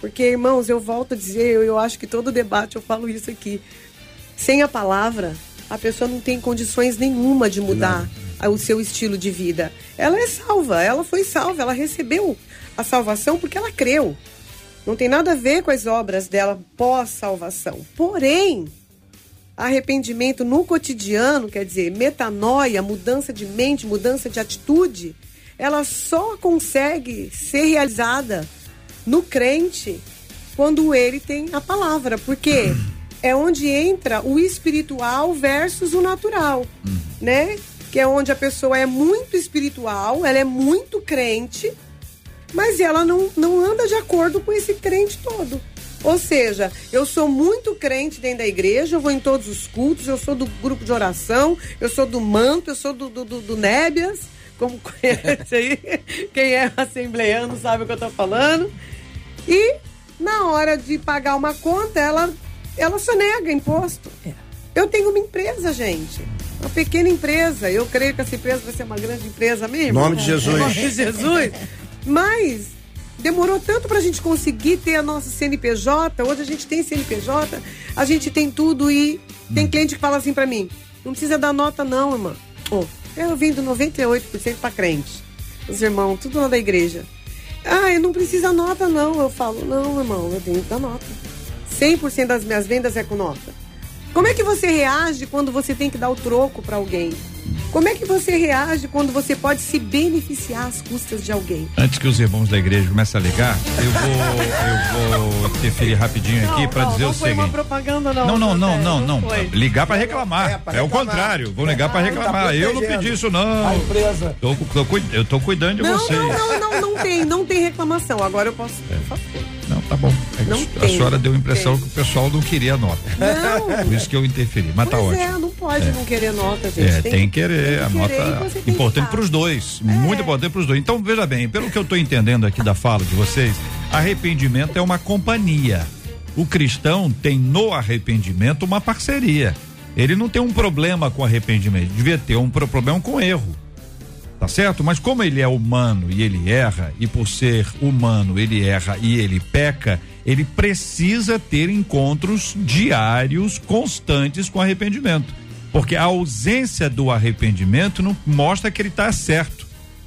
porque, irmãos, eu volto a dizer, eu, eu acho que todo debate eu falo isso aqui. Sem a palavra, a pessoa não tem condições nenhuma de mudar a- o seu estilo de vida. Ela é salva, ela foi salva, ela recebeu a salvação porque ela creu. Não tem nada a ver com as obras dela pós-salvação. Porém, arrependimento no cotidiano, quer dizer, metanoia, mudança de mente, mudança de atitude, ela só consegue ser realizada no crente quando ele tem a palavra, porque é onde entra o espiritual versus o natural, né? Que é onde a pessoa é muito espiritual, ela é muito crente, mas ela não, não anda de acordo com esse crente todo. Ou seja, eu sou muito crente dentro da igreja, eu vou em todos os cultos, eu sou do grupo de oração, eu sou do manto, eu sou do, do, do, do Nébias, como *laughs* conhece aí, quem é assembleiano sabe o que eu tô falando. E na hora de pagar uma conta, ela, ela sonega imposto. Eu tenho uma empresa, gente. Uma pequena empresa. Eu creio que essa empresa vai ser uma grande empresa mesmo. Nome de Jesus. Em nome de Jesus. Mas demorou tanto pra gente conseguir ter a nossa CNPJ. Hoje a gente tem CNPJ, a gente tem tudo e tem cliente que fala assim pra mim: não precisa dar nota, não, irmã. Ô, eu vim do 98% pra crente. Os irmãos, tudo lá da igreja. Ah, eu não precisa nota, não. Eu falo, não, irmão, eu tenho que dar nota. 100% das minhas vendas é com nota. Como é que você reage quando você tem que dar o troco para alguém? Como é que você reage quando você pode se beneficiar às custas de alguém? Antes que os irmãos da igreja comecem a ligar, eu vou, eu vou interferir rapidinho aqui para dizer não o foi uma seguinte. propaganda, não. Não, não, não, não, não. foi. Ligar para reclamar. É, É, pra o reclamar. contrário. Vou ligar para Ah, reclamar. tá eu não pedi isso, A não. empresa. Tô, tô, eu tô cuidando de Não, vocês. não, não, não, não tem, não tem reclamação. Agora eu posso. Por favor. Não, tá bom. É que Não a tem, senhora deu a impressão tem. que o pessoal não queria a nota. Não. *laughs* Por isso que eu interferi. Mas tá pois ótimo. é, não pode não querer nota, gente. É, tem, que querer, tem a que nota querer e você tem que importante para os dois, muito importante para os dois. Então, veja bem, pelo que eu estou entendendo aqui da fala de vocês, arrependimento é uma companhia. O cristão tem no arrependimento uma parceria. Ele não tem um problema com arrependimento, devia ter um pro- problema com erro. Tá certo? Mas como ele é humano e ele erra, e por ser humano ele erra e ele peca, ele precisa ter encontros diários, constantes com arrependimento. Porque a ausência do arrependimento não mostra que ele está certo,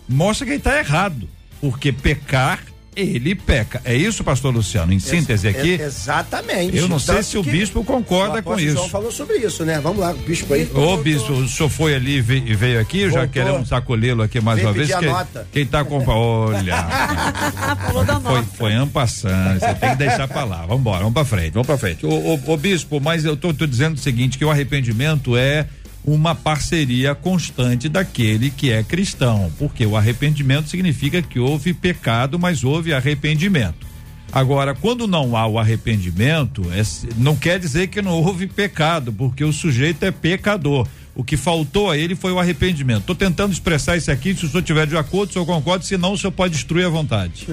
mostra que ele está errado. Porque pecar, ele peca. É isso, pastor Luciano? Em síntese aqui, É- exatamente. eu não sei se o que bispo concorda o com apóstolo João isso. falou sobre isso, né? Vamos lá, o bispo aí. Ô, bispo, o senhor foi ali e veio, veio aqui, já Voltou. queremos acolhê-lo aqui mais Veio uma vez. a Quem, tá com. Olha. *laughs* Falou da Foi, nota. foi ampassando, você tem que deixar pra lá. Vamos embora, vamos pra frente, vamos pra frente. Ô, ô, ô, bispo, mas eu tô, tô dizendo o seguinte: que o arrependimento é uma parceria constante daquele que é cristão, porque o arrependimento significa que houve pecado, mas houve arrependimento. Agora, quando não há o arrependimento, é- não quer dizer que não houve pecado, porque o sujeito é pecador. o que faltou a ele foi o arrependimento. Estou tentando expressar isso aqui, se o senhor tiver de acordo, o senhor concorda, senão o senhor pode destruir à vontade.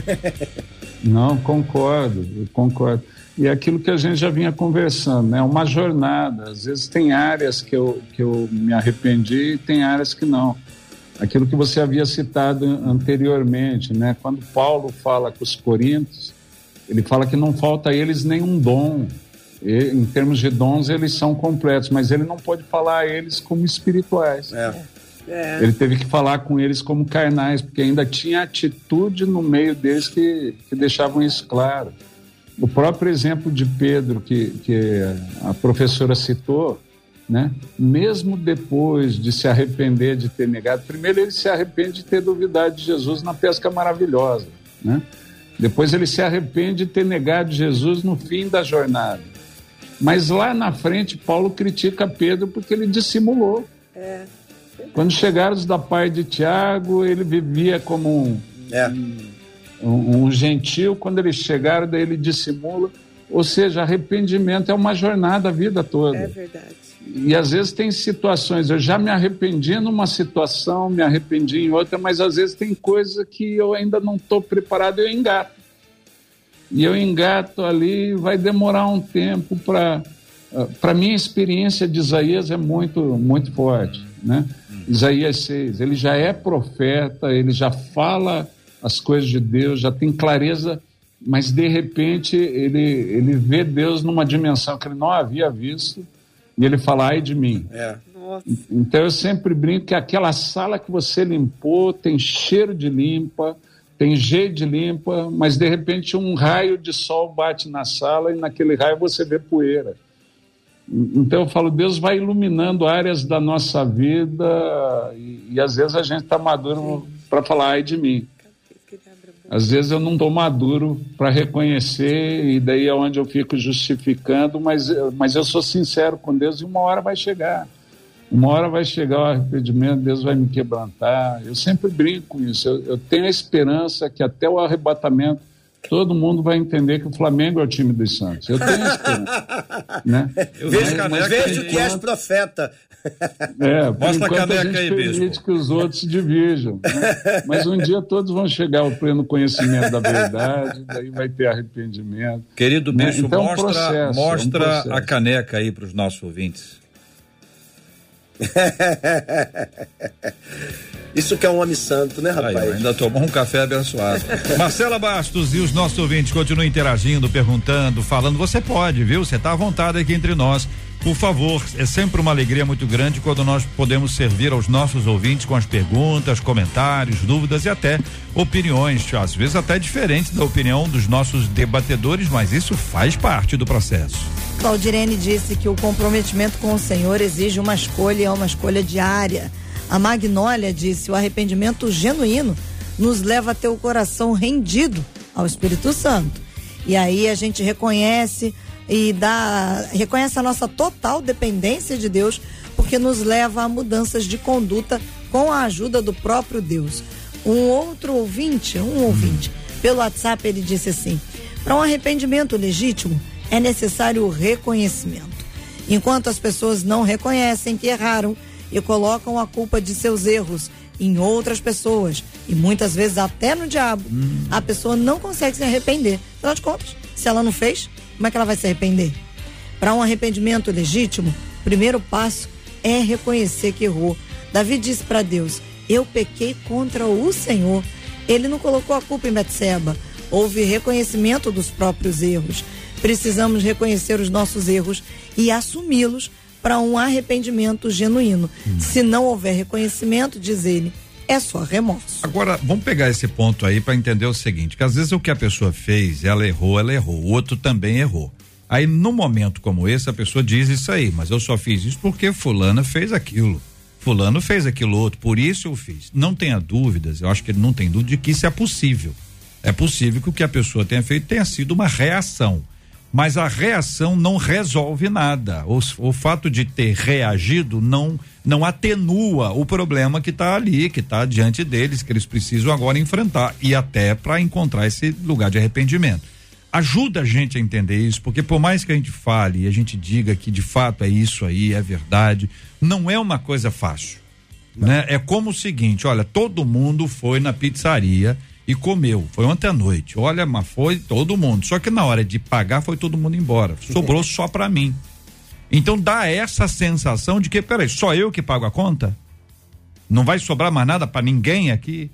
Não, concordo, concordo. E é aquilo que a gente já vinha conversando, né? Uma jornada. Às vezes tem áreas que eu, que eu me arrependi e tem áreas que não. Aquilo que você havia citado anteriormente, né? Quando Paulo fala com os coríntios, ele fala que não falta a eles nenhum dom. E, em termos de dons, eles são completos, mas ele não pode falar a eles como espirituais. É. É. Ele teve que falar com eles como carnais, porque ainda tinha atitude no meio deles que, que deixavam isso claro. O próprio exemplo de Pedro, que, que a professora citou, né? mesmo depois de se arrepender de ter negado, primeiro ele se arrepende de ter duvidado de Jesus na pesca maravilhosa. Né? Depois ele se arrepende de ter negado Jesus no fim da jornada. Mas lá na frente, Paulo critica Pedro porque ele dissimulou. É. Quando chegaram os da parte de Tiago, ele vivia como um, É. um, um gentil. Quando eles chegaram, daí ele dissimula. Ou seja, arrependimento é uma jornada a vida toda. É verdade. E às vezes tem situações, eu já me arrependi numa situação, me arrependi em outra, mas às vezes tem coisa que eu ainda não estou preparado, eu engato. E eu engato ali, vai demorar um tempo para. Para mim, a experiência de Isaías é muito, muito forte. Né? Isaías 6, ele já é profeta, ele já fala as coisas de Deus, já tem clareza, mas de repente ele, ele vê Deus numa dimensão que ele não havia visto e ele fala, ai de mim. É. Nossa. Então eu sempre brinco que aquela sala que você limpou tem cheiro de limpa, tem jeito de limpa, mas de repente um raio de sol bate na sala e naquele raio você vê poeira. Então eu falo, Deus vai iluminando áreas da nossa vida e, e às vezes a gente está maduro para falar ai de mim. Às vezes eu não estou maduro para reconhecer e daí é onde eu fico justificando, mas, mas eu sou sincero com Deus e uma hora vai chegar. Uma hora vai chegar o arrependimento, Deus vai me quebrantar. Eu sempre brinco com isso. Eu, eu tenho a esperança que até o arrebatamento todo mundo vai entender que o Flamengo é o time dos Santos. Eu tenho esperança. *laughs* né? Vejo, caneca vejo aí, que és profeta. É, por Mostra a enquanto caneca a gente aí, permite bispo. que os outros se divirjam. né? Mas um dia todos vão chegar ao pleno conhecimento da verdade, daí vai ter arrependimento. Querido Né? bispo, Então, é um mostra, processo, é um mostra processo. a caneca aí para os nossos ouvintes. *laughs* Isso que é um homem santo, né, Aí, rapaz? ainda tomou um café abençoado. *laughs* Marcela Bastos e os nossos ouvintes continuam interagindo, perguntando, falando. Você pode, viu? Você está à vontade aqui entre nós. Por favor, é sempre uma alegria muito grande quando nós podemos servir aos nossos ouvintes com as perguntas, comentários, dúvidas e até opiniões, às vezes até diferentes da opinião dos nossos debatedores, mas isso faz parte do processo. Claudirene disse que o comprometimento com o Senhor exige uma escolha e é uma escolha diária. A Magnólia disse: o arrependimento genuíno nos leva a ter o coração rendido ao Espírito Santo. E aí a gente reconhece e dá reconhece a nossa total dependência de Deus, porque nos leva a mudanças de conduta com a ajuda do próprio Deus. Um outro ouvinte, um ouvinte, pelo WhatsApp ele disse assim: para um arrependimento legítimo é necessário o reconhecimento. Enquanto as pessoas não reconhecem que erraram e colocam a culpa de seus erros em outras pessoas e muitas vezes até no diabo, a pessoa não consegue se arrepender. Afinal de contas, se ela não fez, como é que ela vai se arrepender? Para um arrependimento legítimo, o primeiro passo é reconhecer que errou. Davi disse para Deus: Eu pequei contra o Senhor. Ele não colocou a culpa em Betseba. Houve reconhecimento dos próprios erros. Precisamos reconhecer os nossos erros e assumi-los para um arrependimento genuíno. Se não houver reconhecimento, diz ele, é só remorso. Agora, vamos pegar esse ponto aí para entender o seguinte, que às vezes o que a pessoa fez, ela errou, ela errou, o outro também errou. Aí, num momento como esse, a pessoa diz isso aí, mas eu só fiz isso porque fulana fez aquilo. Fulano fez aquilo outro, por isso eu fiz. Não tenha dúvidas, eu acho que ele não tem dúvida de que isso é possível. É possível que o que a pessoa tenha feito tenha sido uma reação. Mas a reação não resolve nada. O, o fato de ter reagido não não atenua o problema que está ali, que está diante deles, que eles precisam agora enfrentar e até para encontrar esse lugar de arrependimento. ajuda a gente a entender isso, porque por mais que a gente fale e a gente diga que de fato é isso aí, é verdade, não é uma coisa fácil. Né? É como o seguinte, olha, todo mundo foi na pizzaria e comeu, foi ontem à noite. Olha, mas foi todo mundo. Só que na hora de pagar foi todo mundo embora. Sobrou só para mim. Então dá essa sensação de que, peraí, só eu que pago a conta? Não vai sobrar mais nada para ninguém aqui?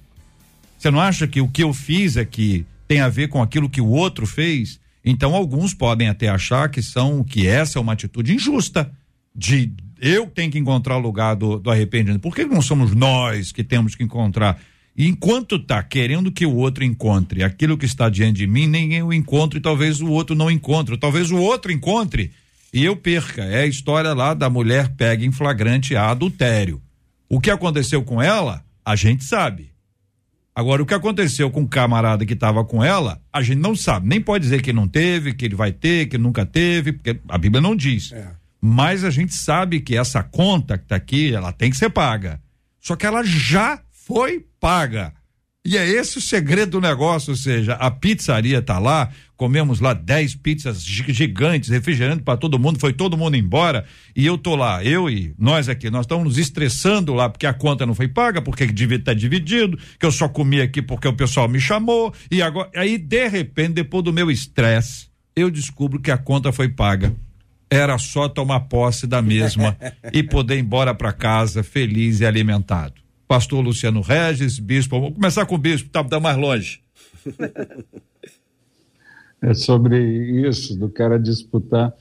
Você não acha que o que eu fiz aqui tem a ver com aquilo que o outro fez? Então alguns podem até achar que são que essa é uma atitude injusta de eu tenho que encontrar o lugar do, do arrependimento. Por que não somos nós que temos que encontrar? E enquanto tá querendo que o outro encontre aquilo que está diante de mim, nem eu encontro e talvez o outro não encontre, talvez o outro encontre e eu perca. É a história lá da mulher pega em flagrante a adultério. O que aconteceu com ela, a gente sabe. Agora, o que aconteceu com o camarada que estava com ela, a gente não sabe. Nem pode dizer que não teve, que ele vai ter, que nunca teve, porque a Bíblia não diz. É. Mas a gente sabe que essa conta que está aqui, ela tem que ser paga. Só que ela já foi paga. E é esse o segredo do negócio, ou seja, a pizzaria tá lá, comemos lá 10 pizzas gigantes, refrigerante para todo mundo, foi todo mundo embora, e eu tô lá, eu e nós aqui, nós estamos nos estressando lá porque a conta não foi paga, porque tá dividido, que eu só comi aqui porque o pessoal me chamou, e agora, aí de repente, depois do meu estresse, eu descubro que a conta foi paga. Era só tomar posse da mesma *laughs* e poder ir embora para casa feliz e alimentado pastor Luciano Regis, bispo. Vamos começar com o bispo, tá, tá mais longe. É sobre isso, do cara disputar.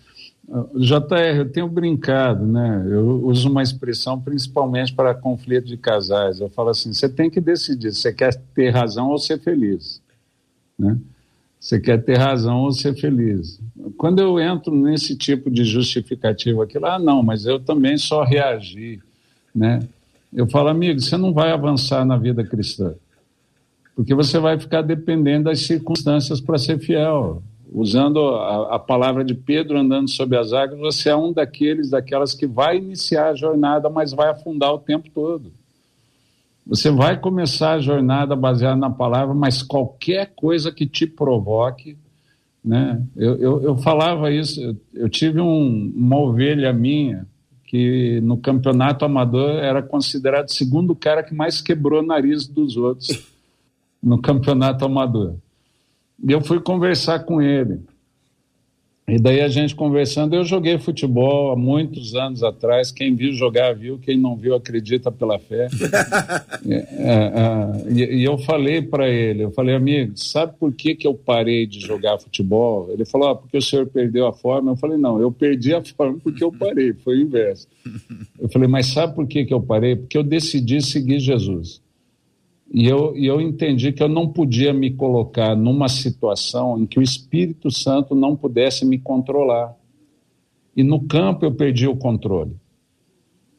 JR, eu tenho brincado, né? Eu uso uma expressão principalmente para conflito de casais. Eu falo assim: você tem que decidir, você quer ter razão ou ser feliz, né? Você quer ter razão ou ser feliz. Quando eu entro nesse tipo de justificativa aqui, ah, não, mas eu também só reagi, né? Eu falo, amigo, você não vai avançar na vida cristã, porque você vai ficar dependendo das circunstâncias para ser fiel. Usando a, a, palavra de Pedro andando sobre as águas, você é um daqueles, daquelas que vai iniciar a jornada, mas vai afundar o tempo todo. Você vai começar a jornada baseada na palavra, mas qualquer coisa que te provoque, né? Eu, eu, eu falava isso, eu, eu tive um, uma ovelha minha, que no campeonato amador era considerado o segundo cara que mais quebrou o nariz dos outros no campeonato amador. E eu fui conversar com ele. E daí a gente conversando, eu joguei futebol há muitos anos atrás. Quem viu jogar viu, quem não viu acredita pela fé. *laughs* é, é, e, e, eu falei para ele, eu falei, amigo, sabe por que, que eu parei de jogar futebol? Ele falou, ah, porque o senhor perdeu a forma. Eu falei, não, eu perdi a forma porque eu parei, foi o inverso. *laughs* Eu falei, mas sabe por que, que eu parei? Porque eu decidi seguir Jesus. E eu, e eu entendi que eu não podia me colocar numa situação em que o Espírito Santo não pudesse me controlar. E no campo eu perdi o controle.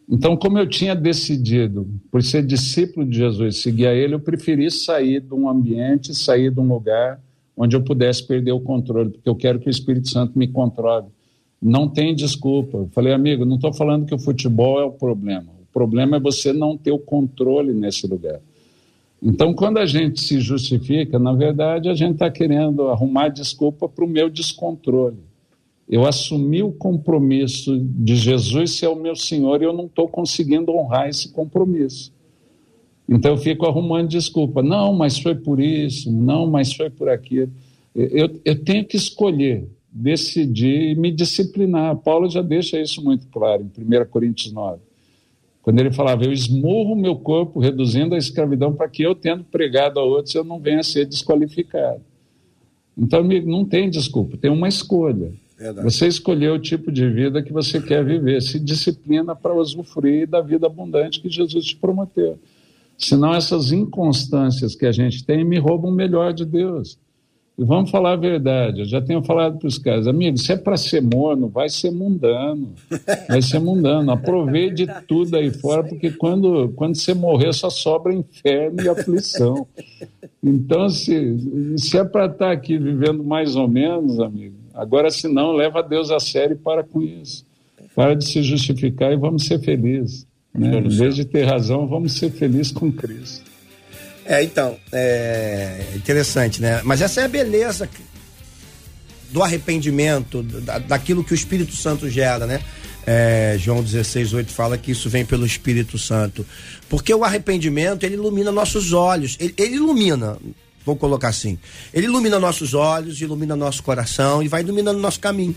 Então, como eu tinha decidido, por ser discípulo de Jesus, seguir a ele, eu preferi sair de um ambiente, sair de um lugar onde eu pudesse perder o controle, porque eu quero que o Espírito Santo me controle. Não tem desculpa. Eu falei, amigo, não estou falando que o futebol é o problema. O problema é você não ter o controle nesse lugar. Então, quando a gente se justifica, na verdade, a gente está querendo arrumar desculpa para o meu descontrole. Eu assumi o compromisso de Jesus ser o meu Senhor e eu não estou conseguindo honrar esse compromisso. Então eu fico arrumando desculpa. Não, mas foi por isso, não, mas foi por aquilo. Eu, eu tenho que escolher, decidir e me disciplinar. Paulo já deixa isso muito claro em 1 Coríntios 9. Quando ele falava, eu esmurro o meu corpo, reduzindo a escravidão, para que eu, tendo pregado a outros, eu não venha a ser desqualificado. Então, amigo, não tem desculpa, tem uma escolha. Verdade. Você escolheu o tipo de vida que você quer viver, se disciplina para usufruir da vida abundante que Jesus te prometeu. Senão essas inconstâncias que a gente tem me roubam o melhor de Deus. E vamos falar a verdade, eu já tenho falado para os caras, amigos, se é para ser morno, vai ser mundano, vai ser mundano, aproveite tudo aí fora, porque quando, quando você morrer só sobra inferno e aflição. Então, se, se é para estar tá aqui vivendo mais ou menos, amigo, agora se não, leva Deus a sério e para com isso. Para de se justificar e vamos ser felizes. Né? Em vez de ter razão, vamos ser felizes com Cristo. É, então, é interessante, né? Mas essa é a beleza do arrependimento, da, daquilo que o Espírito Santo gera, né? É, João 16, 8 fala que isso vem pelo Espírito Santo. Porque o arrependimento, ele ilumina nossos olhos. Ele, ele, ilumina, vou colocar assim. Ele ilumina nossos olhos, ilumina nosso coração e vai iluminando nosso caminho.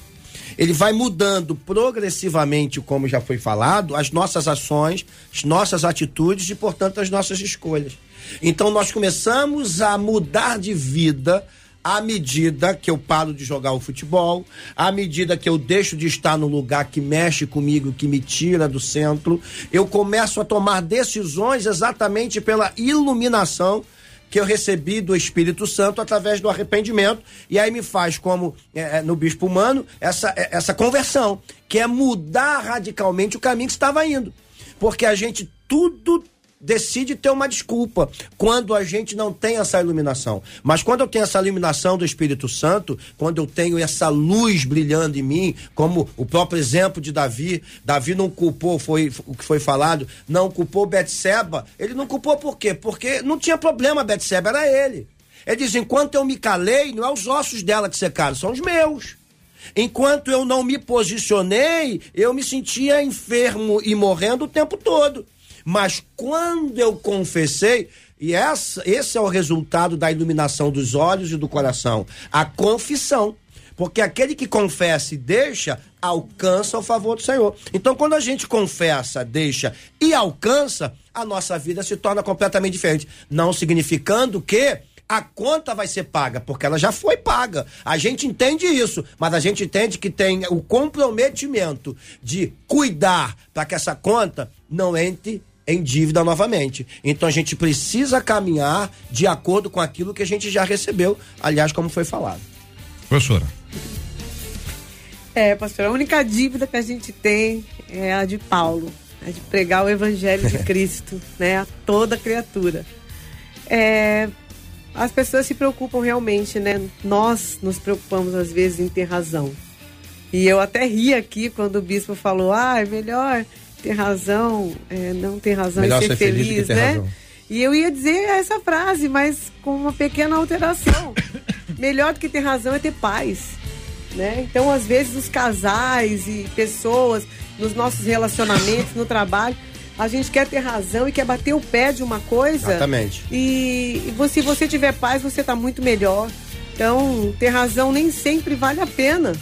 Ele vai mudando progressivamente, como já foi falado, as nossas ações, as nossas atitudes e, portanto, as nossas escolhas. Então, nós começamos a mudar de vida à medida que eu paro de jogar o futebol, à medida que eu deixo de estar no lugar que mexe comigo, que me tira do centro, eu começo a tomar decisões exatamente pela iluminação que eu recebi do Espírito Santo através do arrependimento. E aí me faz como é, é no bispo humano essa é, essa conversão que é mudar radicalmente o caminho que estava indo. Porque a gente tudo decide ter uma desculpa quando a gente não tem essa iluminação. Mas quando eu tenho essa iluminação do Espírito Santo, quando eu tenho essa luz brilhando em mim, como o próprio exemplo de Davi, Davi não culpou, foi o que foi falado, não culpou Betseba. Ele não culpou por quê? Porque não tinha problema Betseba, era ele. Ele diz: enquanto eu me calei, não é os ossos dela que secaram, são os meus. Enquanto eu não me posicionei, eu me sentia enfermo e morrendo o tempo todo. Mas quando eu confessei, e essa, esse é o resultado da iluminação dos olhos e do coração, a confissão. Porque aquele que confessa e deixa, alcança o favor do Senhor. Então, quando a gente confessa, deixa e alcança, a nossa vida se torna completamente diferente. Não significando que a conta vai ser paga, porque ela já foi paga. A gente entende isso, mas a gente entende que tem o comprometimento de cuidar para que essa conta não entre em dívida novamente. Então a gente precisa caminhar de acordo com aquilo que a gente já recebeu, aliás, como foi falado. Professora. É, pastor, a única dívida que a gente tem é a de Paulo, é de pregar o evangelho de *laughs* Cristo, né, a toda criatura. É, as pessoas se preocupam realmente, né? Nós nos preocupamos às vezes em ter razão. E eu até ri aqui quando o bispo falou: ah, é melhor ter razão, é, não ter razão Melhor e ser, ser feliz, feliz né? Razão. E eu ia dizer essa frase, mas com uma pequena alteração. *coughs* Melhor do que ter razão é ter paz. Né? Então, às vezes, os casais e pessoas, nos nossos relacionamentos, no trabalho, a gente quer ter razão e quer bater o pé de uma coisa. Exatamente. E, e se você tiver paz, você está muito melhor. Então, ter razão nem sempre vale a pena.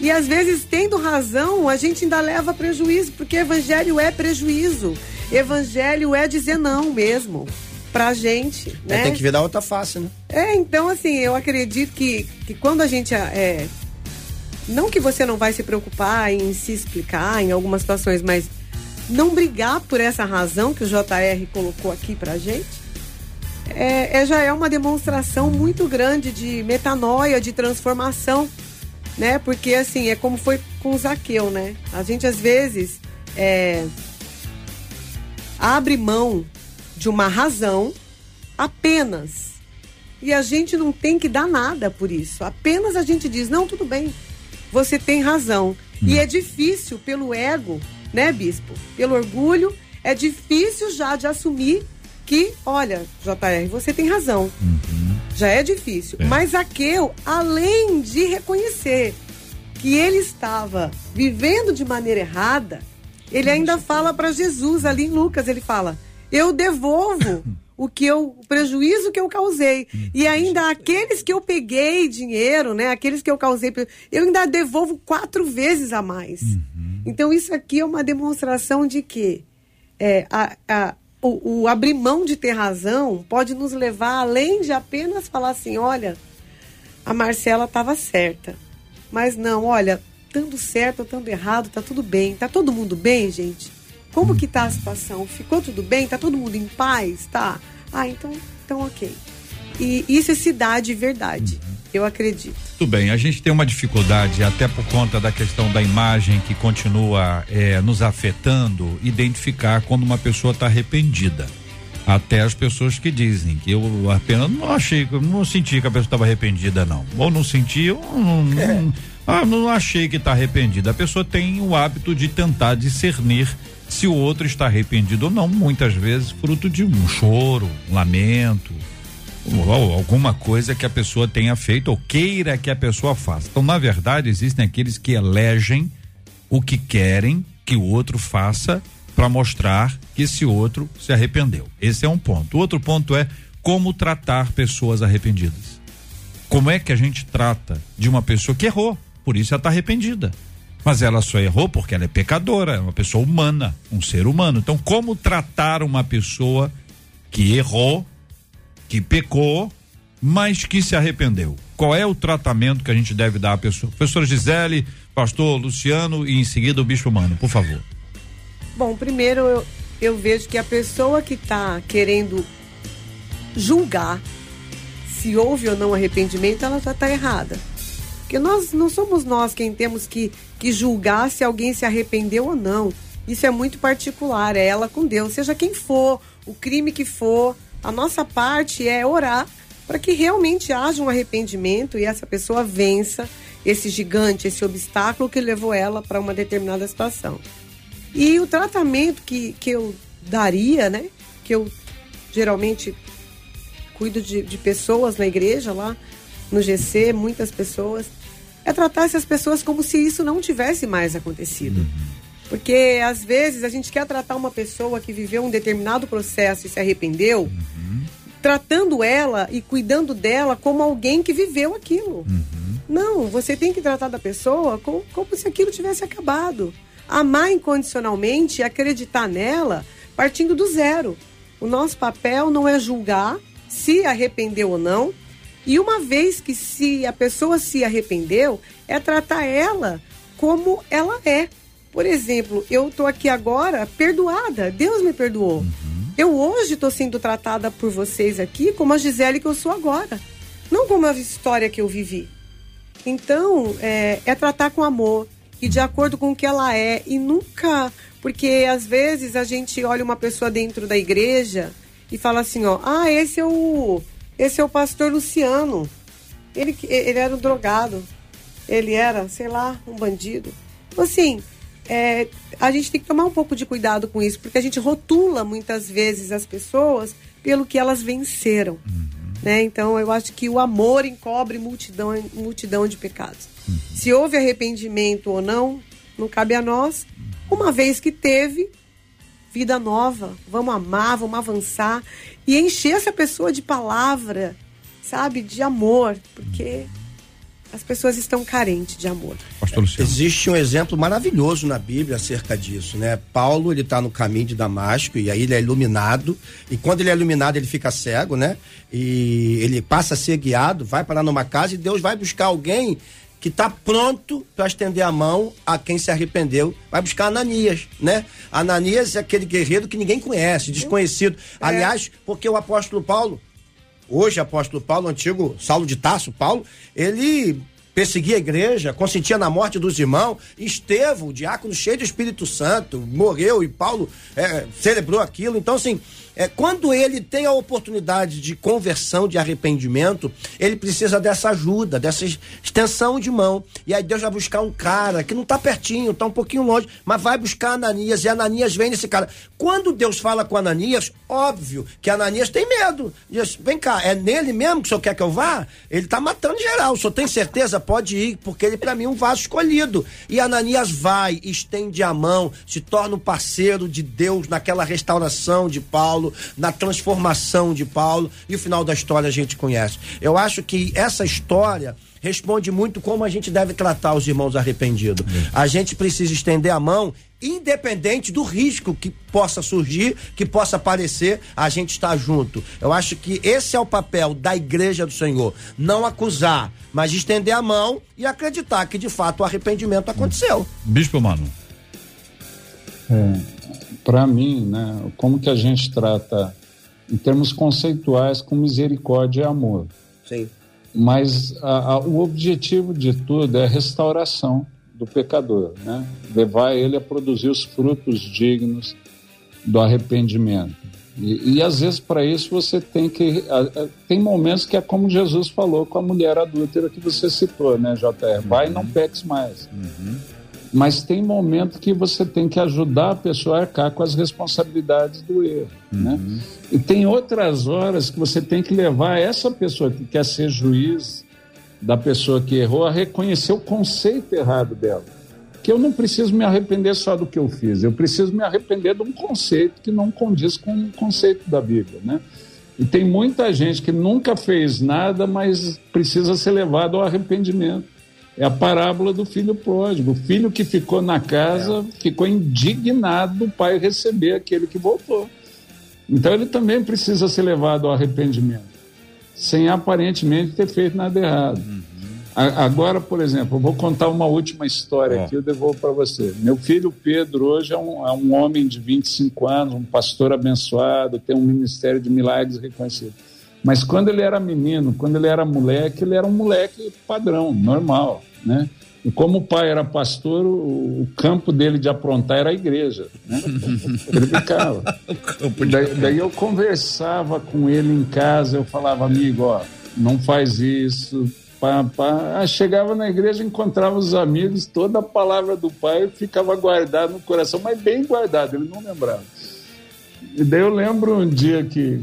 E às vezes, tendo razão, a gente ainda leva prejuízo, porque evangelho é prejuízo. Evangelho é dizer não mesmo pra gente, é, né? tem que ver da outra face, né? É, então assim, eu acredito que, que quando a gente é, não que você não vai se preocupar em se explicar em algumas situações, mas não brigar por essa razão que o JR colocou aqui pra gente, é, é já é uma demonstração muito grande de metanoia, de transformação né? Porque assim, é como foi com o Zaqueu, né? A gente às vezes é, abre mão de uma razão apenas. E a gente não tem que dar nada por isso. Apenas a gente diz, não, tudo bem, você tem razão. Hum. E é difícil pelo ego, né, bispo? Pelo orgulho, é difícil já de assumir que, olha, JR, você tem razão. Uhum já é difícil. É. Mas Zaqueu, além de reconhecer que ele estava vivendo de maneira errada, ele ainda fala para Jesus ali em Lucas, ele fala: "Eu devolvo *laughs* o que eu o prejuízo que eu causei e ainda aqueles que eu peguei dinheiro, né, aqueles que eu causei, eu ainda devolvo quatro vezes a mais". Uhum. Então isso aqui é uma demonstração de que é, a, a o, o, abrir mão de ter razão pode nos levar além de apenas falar assim, olha, a Marcela estava certa. Mas não, olha, tanto certo ou tanto errado, tá tudo bem. Tá todo mundo bem, gente? Como que tá a situação? Ficou tudo bem? Tá todo mundo em paz? Tá? Ah, então, então ok. E isso é cidade verdade. Eu acredito. Tudo bem, a gente tem uma dificuldade, até por conta da questão da imagem que continua é, nos afetando, identificar quando uma pessoa está arrependida. Até as pessoas que dizem que eu apenas não achei, não senti que a pessoa estava arrependida, não. Ou não senti, ou não, não, é. ah, não achei que está arrependida. A pessoa tem o hábito de tentar discernir se o outro está arrependido ou não, muitas vezes fruto de um choro, um lamento, ou alguma coisa que a pessoa tenha feito ou queira que a pessoa faça. Então, na verdade, existem aqueles que elegem o que querem que o outro faça para mostrar que esse outro se arrependeu. Esse é um ponto. O outro ponto é como tratar pessoas arrependidas. Como é que a gente trata de uma pessoa que errou, por isso ela está arrependida. Mas ela só errou porque ela é pecadora, é uma pessoa humana, um ser humano. Então, como tratar uma pessoa que errou, que pecou, mas que se arrependeu? Qual é o tratamento que a gente deve dar à pessoa? Professora Gisele, pastor Luciano e em seguida o Bispo Mano, por favor. Bom, primeiro eu, eu vejo que a pessoa que está querendo julgar se houve ou não arrependimento, ela já está errada. Porque nós não somos nós quem temos que, que julgar se alguém se arrependeu ou não. Isso é muito particular, é ela com Deus, seja quem for, o crime que for. A nossa parte é orar para que realmente haja um arrependimento e essa pessoa vença esse gigante, esse obstáculo que levou ela para uma determinada situação. E o tratamento que, que eu daria, né? Que eu geralmente cuido de, de pessoas na igreja lá, no GC, muitas pessoas, é tratar essas pessoas como se isso não tivesse mais acontecido. Uhum. Porque às vezes a gente quer tratar uma pessoa que viveu um determinado processo e se arrependeu, uhum. tratando ela e cuidando dela como alguém que viveu aquilo. Uhum. Não, você tem que tratar da pessoa como, como se aquilo tivesse acabado. Amar incondicionalmente e acreditar nela partindo do zero. O nosso papel não é julgar, se arrependeu ou não. E uma vez que se a pessoa se arrependeu, é tratar ela como ela é. Por exemplo, eu estou aqui agora perdoada, Deus me perdoou. Uhum. Eu hoje estou sendo tratada por vocês aqui como a Gisele que eu sou agora, não como a história que eu vivi. Então, é, é tratar com amor e de acordo com o que ela é e nunca. Porque às vezes a gente olha uma pessoa dentro da igreja e fala assim, ó, ah, esse é o esse é o pastor Luciano. Ele ele era um drogado. Ele era, sei lá, um bandido. Então, assim, é, a gente tem que tomar um pouco de cuidado com isso, porque a gente rotula muitas vezes as pessoas pelo que elas venceram. Uhum. Né? Então, eu acho que o amor encobre multidão, multidão de pecados. Uhum. Se houve arrependimento ou não, não cabe a nós. Uma vez que teve, vida nova, vamos amar, vamos avançar e encher essa pessoa de palavra, sabe, de amor, porque as pessoas estão carentes de amor. Pastor Luciano. Existe um exemplo maravilhoso na Bíblia acerca disso, né? Paulo, ele está no caminho de Damasco e aí ele é iluminado, e quando ele é iluminado ele fica cego, né? E ele passa a ser guiado, vai parar numa casa e Deus vai buscar alguém que está pronto para estender a mão a quem se arrependeu. Vai buscar Ananias, né? Ananias é aquele guerreiro que ninguém conhece, desconhecido. É. Aliás, porque o apóstolo Paulo, hoje apóstolo Paulo, antigo Saulo de Tarso, Paulo, ele perseguia a igreja, consentia na morte dos irmãos. Estevão, diácono cheio do Espírito Santo, morreu e Paulo é, celebrou aquilo. Então, assim, é, quando ele tem a oportunidade de conversão, de arrependimento, ele precisa dessa ajuda, dessa extensão de mão. E aí Deus vai buscar um cara que não está pertinho, está um pouquinho longe, mas vai buscar Ananias. E Ananias vem nesse cara. Quando Deus fala com Ananias, óbvio que Ananias tem medo. Diz: vem cá, é nele mesmo que o senhor quer que eu vá? Ele está matando geral. O senhor tem certeza? Pode ir, porque ele, para mim, é um vaso escolhido. E Ananias vai, estende a mão, se torna um parceiro de Deus naquela restauração de Paulo Paulo, na transformação de Paulo e o final da história a gente conhece. Eu acho que essa história responde muito como a gente deve tratar os irmãos arrependidos. A gente precisa estender a mão, independente do risco que possa surgir, que possa aparecer, a gente está junto. Eu acho que esse é o papel da igreja do Senhor. Não acusar, mas estender a mão e acreditar que de fato o arrependimento aconteceu. Bispo Mano. É para mim, né, como que a gente trata em termos conceituais com misericórdia e amor. Sim. Mas a, a, o objetivo de tudo é a restauração do pecador, né? Levar ele a produzir os frutos dignos do arrependimento. E, e às vezes para isso você tem que tem momentos que é como Jesus falou com a mulher adúltera que você citou, né, JR? Vai e não uhum. peques mais. Uhum. Mas tem momento que você tem que ajudar a pessoa a arcar com as responsabilidades do erro. Né? E tem outras horas que você tem que levar essa pessoa que quer ser juiz da pessoa que errou a reconhecer o conceito errado dela. Que eu não preciso me arrepender só do que eu fiz, eu preciso me arrepender de um conceito que não condiz com o conceito da Bíblia. Né? E tem muita gente que nunca fez nada, mas precisa ser levado ao arrependimento. É a parábola do filho pródigo. O filho que ficou na casa ficou indignado do pai receber aquele que voltou. Então ele também precisa ser levado ao arrependimento, sem aparentemente ter feito nada errado. A- Agora, por exemplo, eu vou contar uma última história aqui, eu devolvo para você. Meu filho Pedro hoje é um, é um homem de 25 anos, um pastor abençoado, tem um ministério de milagres reconhecido. Mas quando ele era menino, quando ele era moleque, ele era um moleque padrão, normal, né? E como o pai era pastor, o, o campo dele de aprontar era a igreja, né? *laughs* Ele ficava. Daí, daí eu conversava com ele em casa, eu falava, amigo, ó, não faz isso. Pá, pá. Ah, chegava na igreja, encontrava os amigos, toda a palavra do pai ficava guardada no coração, mas bem guardado, ele não lembrava. E daí eu lembro um dia que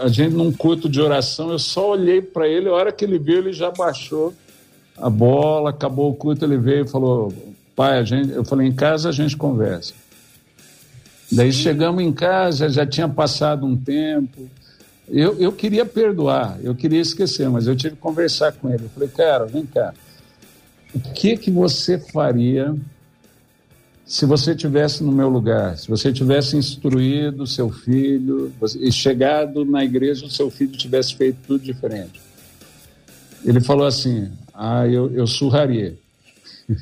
a gente num culto de oração, eu só olhei para ele, a hora que ele viu, ele já baixou a bola, acabou o culto, ele veio e falou: "Pai, a gente, eu falei, em casa a gente conversa". Daí chegamos em casa, já tinha passado um tempo. Eu, eu queria perdoar, eu queria esquecer, mas eu tive que conversar com ele. Eu falei, cara, vem cá. O que que você faria se você tivesse no meu lugar? Se você tivesse instruído seu filho e chegado na igreja, o seu filho tivesse feito tudo diferente? Ele falou assim: Ah, eu, eu surraria. *laughs*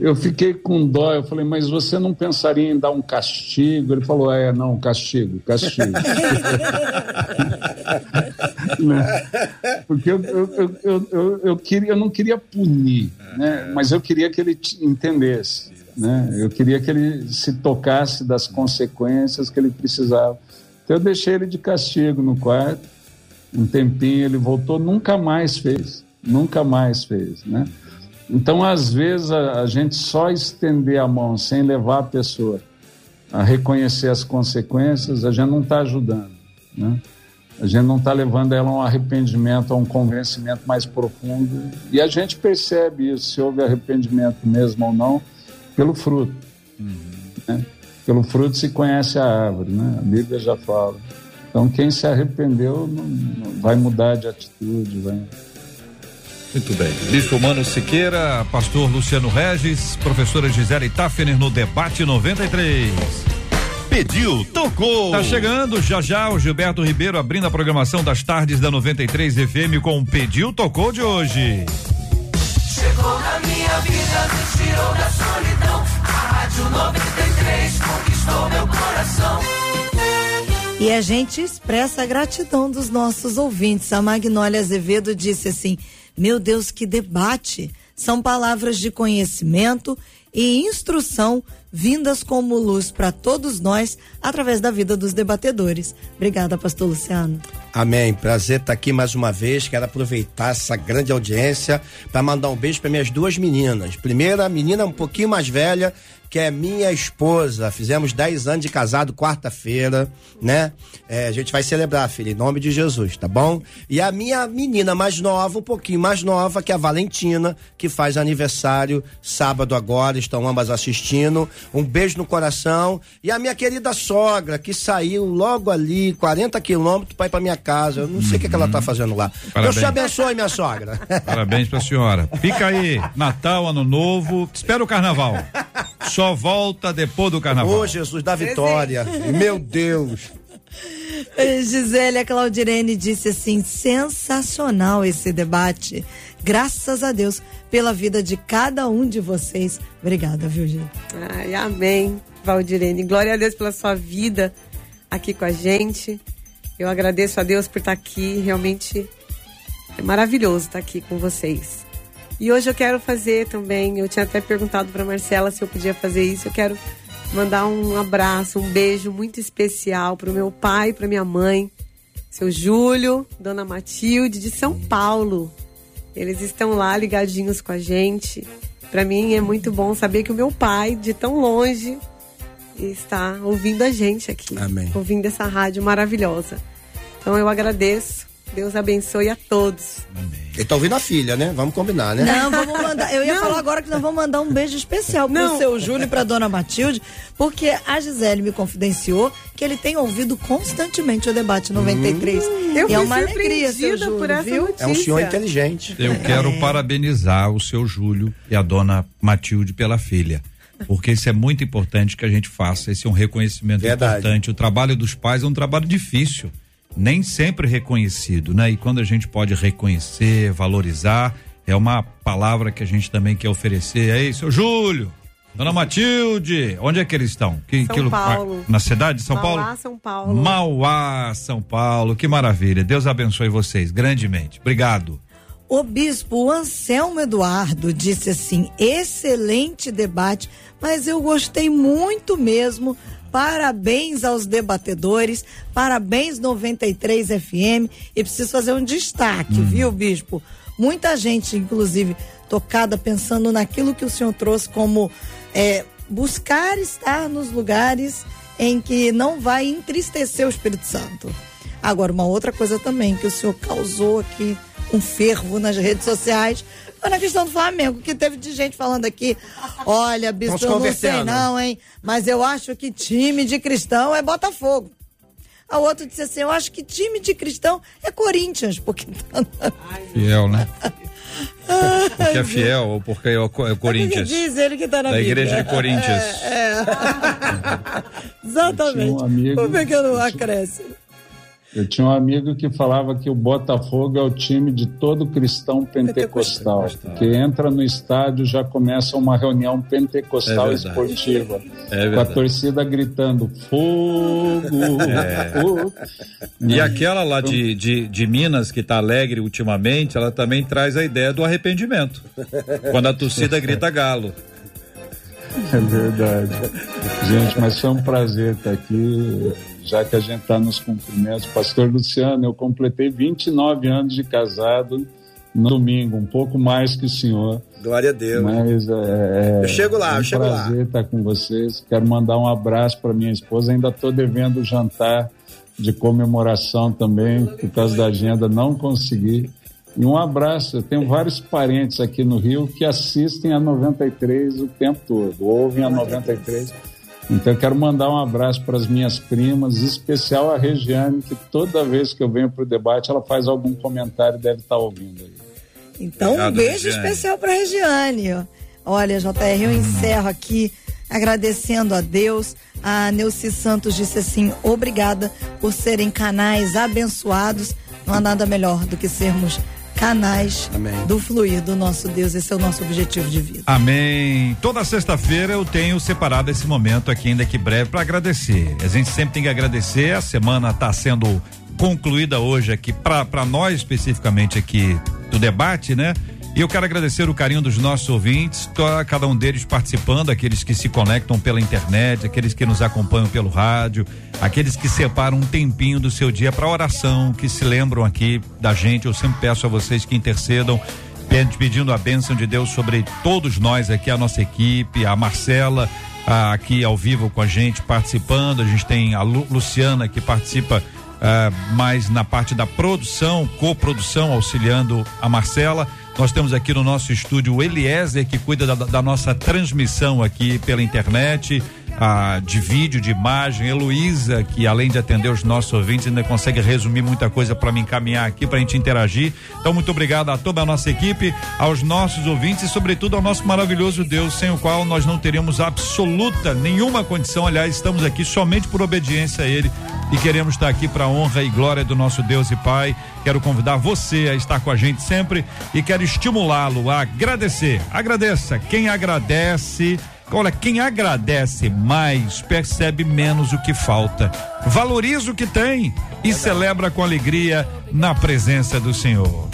Eu fiquei com dó, eu falei, mas você não pensaria em dar um castigo? Ele falou, é, não, castigo, castigo. *laughs* Né? Porque eu, eu, eu, eu, queria, eu não queria punir, né? mas eu queria que ele entendesse. Né? Eu queria que ele se tocasse das consequências que ele precisava. Então eu deixei ele de castigo no quarto, um tempinho, ele voltou, nunca mais fez, nunca mais fez, né? Então, às vezes, a, a gente só estender a mão sem levar a pessoa a reconhecer as consequências, a gente não está ajudando, né? A gente não está levando ela a um arrependimento, a um convencimento mais profundo. E a gente percebe isso, se houve arrependimento mesmo ou não, pelo fruto. né? Pelo fruto se conhece a árvore, né? A Bíblia já fala. Então, quem se arrependeu não, não vai mudar de atitude, vai. Muito bem. Bispo Mano Siqueira, pastor Luciano Regis, professora Gisele Tafner no debate 93. Pediu, tocou. Tá chegando já já o Gilberto Ribeiro abrindo a programação das tardes da 93 FM com o Pediu Tocou de hoje. Chegou na minha vida, me tirou da solidão. A Rádio 93 conquistou meu coração. E a gente expressa a gratidão dos nossos ouvintes. A Magnólia Azevedo disse assim: Meu Deus, que debate! São palavras de conhecimento e instrução vindas como luz para todos nós através da vida dos debatedores. Obrigada, Pastor Luciano. Amém. Prazer estar aqui mais uma vez. Quero aproveitar essa grande audiência para mandar um beijo para minhas duas meninas. Primeira, a menina um pouquinho mais velha, que é minha esposa. Fizemos 10 anos de casado quarta-feira, né? É, a gente vai celebrar, filha, em nome de Jesus, tá bom? E a minha menina mais nova, um pouquinho mais nova, que é a Valentina, que faz aniversário sábado agora, estão ambas assistindo. Um beijo no coração. E a minha querida sogra, que saiu logo ali, 40 quilômetros, para ir para minha casa. Eu não sei o que, que ela tá fazendo lá. Deus Parabéns. te abençoe, minha sogra. Parabéns pra senhora. Fica aí, Natal, Ano Novo. Espera o carnaval. *laughs* Só volta depois do carnaval. Ô, Jesus da vitória. Meu Deus. *laughs* Gisele Claudirene disse assim: sensacional esse debate. Graças a Deus pela vida de cada um de vocês. Obrigada, viu, gente? Ai, amém, Valdirene. Glória a Deus pela sua vida aqui com a gente. Eu agradeço a Deus por estar aqui. Realmente é maravilhoso estar aqui com vocês. E hoje eu quero fazer também. Eu tinha até perguntado para Marcela se eu podia fazer isso. Eu quero mandar um abraço, um beijo muito especial para o meu pai, para minha mãe, seu Júlio, Dona Matilde de São Paulo. Eles estão lá ligadinhos com a gente. para mim é muito bom saber que o meu pai, de tão longe, está ouvindo a gente aqui. Amém. Ouvindo essa rádio maravilhosa. Então eu agradeço. Deus abençoe a todos. Ele tá ouvindo a filha, né? Vamos combinar, né? Não, vamos mandar. Eu ia Não. falar agora que nós vamos mandar um beijo especial pro Não. seu Júlio e pra dona Matilde, porque a Gisele me confidenciou que ele tem ouvido constantemente o debate 93. Eu e é uma alegria, seu Júlio, por essa viu? notícia. É um senhor inteligente. Eu quero parabenizar o seu Júlio e a dona Matilde pela filha. Porque isso é muito importante que a gente faça. Esse é um reconhecimento Verdade. importante. O trabalho dos pais é um trabalho difícil, nem sempre reconhecido, né? E quando a gente pode reconhecer, valorizar, é uma palavra que a gente também quer oferecer. Aí, seu Júlio, dona Matilde, onde é que eles estão? Que, São que lu- Paulo. Na cidade de São Mauá, Paulo? São Paulo. Mauá, São Paulo. Que maravilha. Deus abençoe vocês grandemente. Obrigado. O bispo Anselmo Eduardo disse assim: excelente debate, mas eu gostei muito mesmo. Parabéns aos debatedores, parabéns 93 FM. E preciso fazer um destaque, viu, bispo? Muita gente, inclusive, tocada pensando naquilo que o senhor trouxe como é, buscar estar nos lugares em que não vai entristecer o Espírito Santo. Agora, uma outra coisa também que o senhor causou aqui um fervo nas redes sociais foi na questão do Flamengo, que teve de gente falando aqui, olha, bispo, eu não sei não, hein, mas eu acho que time de cristão é Botafogo. A outra disse assim, eu acho que time de cristão é Corinthians, porque *laughs* tá Fiel, né? *laughs* Porque é fiel ou porque é o é o Porque Corinthians? diz ele que tá na Da Bíblia. igreja de Corinthians. *laughs* Exatamente. Eu tinha um amigo- um pequeno acréscimo. Eu tinha um amigo que falava que o Botafogo é o time de todo cristão pentecostal, que entra no estádio já começa uma reunião pentecostal É esportiva, É com a torcida gritando fogo, É. fogo. E aquela lá de, de, de Minas, que tá alegre ultimamente, ela também traz a ideia do arrependimento. Quando a torcida grita galo. É verdade. Gente, mas foi um prazer estar aqui, já que a gente está nos cumprimentos. Pastor Luciano, eu completei 29 anos de casado no domingo, um pouco mais que o senhor. Glória a Deus. Mas é, é Eu chego lá, é um eu chego lá. prazer estar com vocês. Quero mandar um abraço para minha esposa. Ainda estou devendo o jantar de comemoração também, por causa da agenda, não consegui. E um abraço. Eu tenho vários parentes aqui no Rio que assistem a 93 o tempo todo, ouvem a 93. Então eu quero mandar um abraço para as minhas primas, em especial a Regiane, que toda vez que eu venho para o debate ela faz algum comentário e deve estar ouvindo aí. Então, um Obrigado, beijo Regiane. especial para Regiane. Olha, JR, eu encerro aqui agradecendo a Deus. A Neuci Santos disse assim: obrigada por serem canais abençoados. Não há nada melhor do que sermos canais Amém. do fluir do nosso Deus. Esse é o nosso objetivo de vida. Amém. Toda sexta-feira eu tenho separado esse momento aqui, ainda que breve, para agradecer. A gente sempre tem que agradecer. A semana está sendo concluída hoje aqui, para nós especificamente aqui do debate, né? E eu quero agradecer o carinho dos nossos ouvintes, cada um deles participando, aqueles que se conectam pela internet, aqueles que nos acompanham pelo rádio, aqueles que separam um tempinho do seu dia para oração, que se lembram aqui da gente. Eu sempre peço a vocês que intercedam Ped- pedindo a bênção de Deus sobre todos nós aqui, a nossa equipe, a Marcela ah, aqui ao vivo com a gente participando, a gente tem a Lu- Luciana que participa ah, mais na parte da produção, coprodução, auxiliando a Marcela. Nós temos aqui no nosso estúdio o Eliezer que cuida da, da nossa transmissão aqui pela internet. Ah, de vídeo, de imagem, Heloísa, que além de atender os nossos ouvintes, ainda consegue resumir muita coisa para me encaminhar aqui, para a gente interagir. Então, muito obrigado a toda a nossa equipe, aos nossos ouvintes e, sobretudo, ao nosso maravilhoso Deus, sem o qual nós não teríamos absoluta nenhuma condição. Aliás, estamos aqui somente por obediência a Ele e queremos estar aqui para honra e glória do nosso Deus e Pai. Quero convidar você a estar com a gente sempre e quero estimulá-lo a agradecer. Agradeça. Quem agradece. Olha, quem agradece mais percebe menos o que falta. Valoriza o que tem e celebra com alegria na presença do Senhor.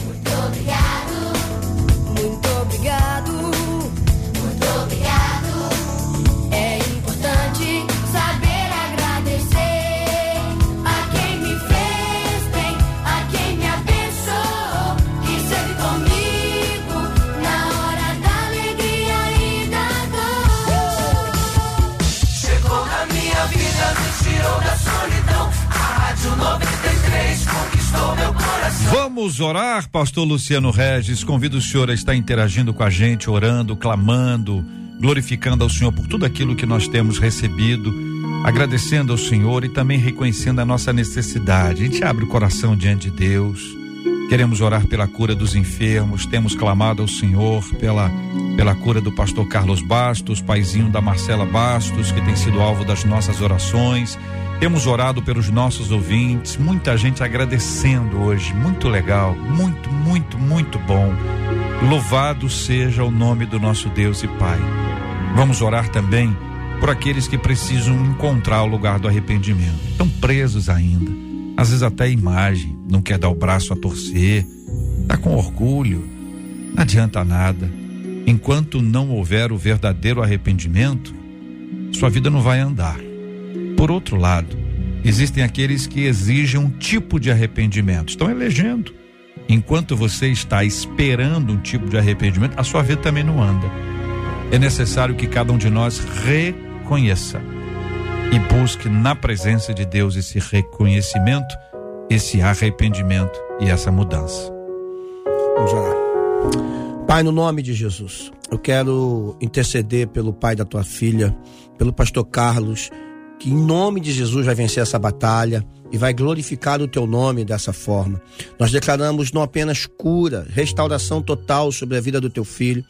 Vamos orar, pastor Luciano Regis. Convido o senhor a estar interagindo com a gente, orando, clamando, glorificando ao Senhor por tudo aquilo que nós temos recebido, agradecendo ao Senhor e também reconhecendo a nossa necessidade. A gente abre o coração diante de Deus. Queremos orar pela cura dos enfermos, temos clamado ao Senhor pela, pela cura do pastor Carlos Bastos, paizinho da Marcela Bastos, que tem sido alvo das nossas orações. Temos orado pelos nossos ouvintes, muita gente agradecendo hoje, muito legal, muito, muito, muito bom. Louvado seja o nome do nosso Deus e Pai. Vamos orar também por aqueles que precisam encontrar o lugar do arrependimento. Estão presos ainda, às vezes até a imagem, não quer dar o braço a torcer, está com orgulho, não adianta nada. Enquanto não houver o verdadeiro arrependimento, sua vida não vai andar. Por outro lado, existem aqueles que exigem um tipo de arrependimento, estão elegendo. Enquanto você está esperando um tipo de arrependimento, a sua vida também não anda. É necessário que cada um de nós reconheça e busque na presença de Deus esse reconhecimento, esse arrependimento e essa mudança. Vamos orar. Pai, no nome de Jesus, eu quero interceder pelo pai da tua filha, pelo pastor Carlos que em nome de Jesus vai vencer essa batalha e vai glorificar o teu nome dessa forma. Nós declaramos não apenas cura, restauração total sobre a vida do teu filho,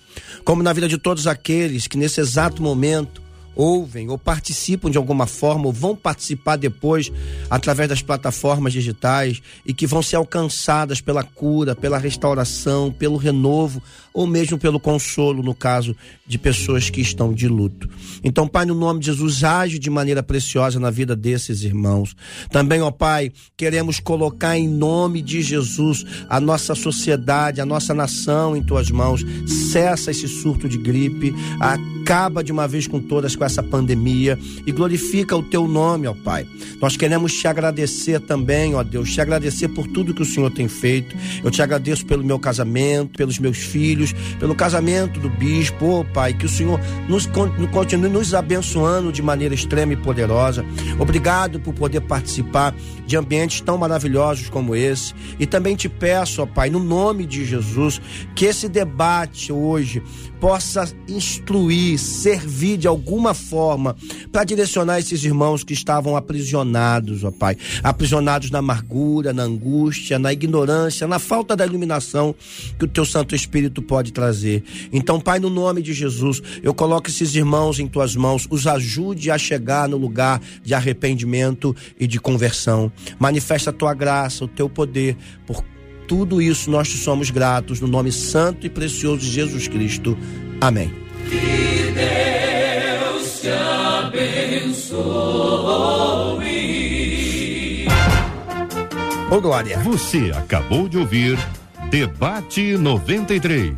como na vida de todos aqueles que nesse exato momento ouvem ou participam de alguma forma ou vão participar depois através das plataformas digitais e que vão ser alcançadas pela cura, pela restauração, pelo renovo ou mesmo pelo consolo no caso de pessoas que estão de luto. Então, Pai, no nome de Jesus, age de maneira preciosa na vida desses irmãos. Também, ó Pai, queremos colocar em nome de Jesus a nossa sociedade, a nossa nação em tuas mãos. Cessa esse surto de gripe, acaba de uma vez com todas com essa pandemia e glorifica o teu nome, ó Pai. Nós queremos te agradecer também, ó Deus, te agradecer por tudo que o Senhor tem feito. Eu te agradeço pelo meu casamento, pelos meus filhos pelo casamento do bispo, oh, Pai, que o Senhor nos continue nos abençoando de maneira extrema e poderosa. Obrigado por poder participar de ambientes tão maravilhosos como esse. E também te peço, ó Pai, no nome de Jesus, que esse debate hoje possa instruir, servir de alguma forma para direcionar esses irmãos que estavam aprisionados, ó Pai, aprisionados na amargura, na angústia, na ignorância, na falta da iluminação que o teu Santo Espírito pode trazer. Então, Pai, no nome de Jesus, eu coloco esses irmãos em tuas mãos, os ajude a chegar no lugar de arrependimento e de conversão. Manifesta a tua graça, o teu poder por tudo isso nós te somos gratos no nome santo e precioso de Jesus Cristo. Amém. Que Deus te abençoe. Ô Glória. Você acabou de ouvir Debate 93.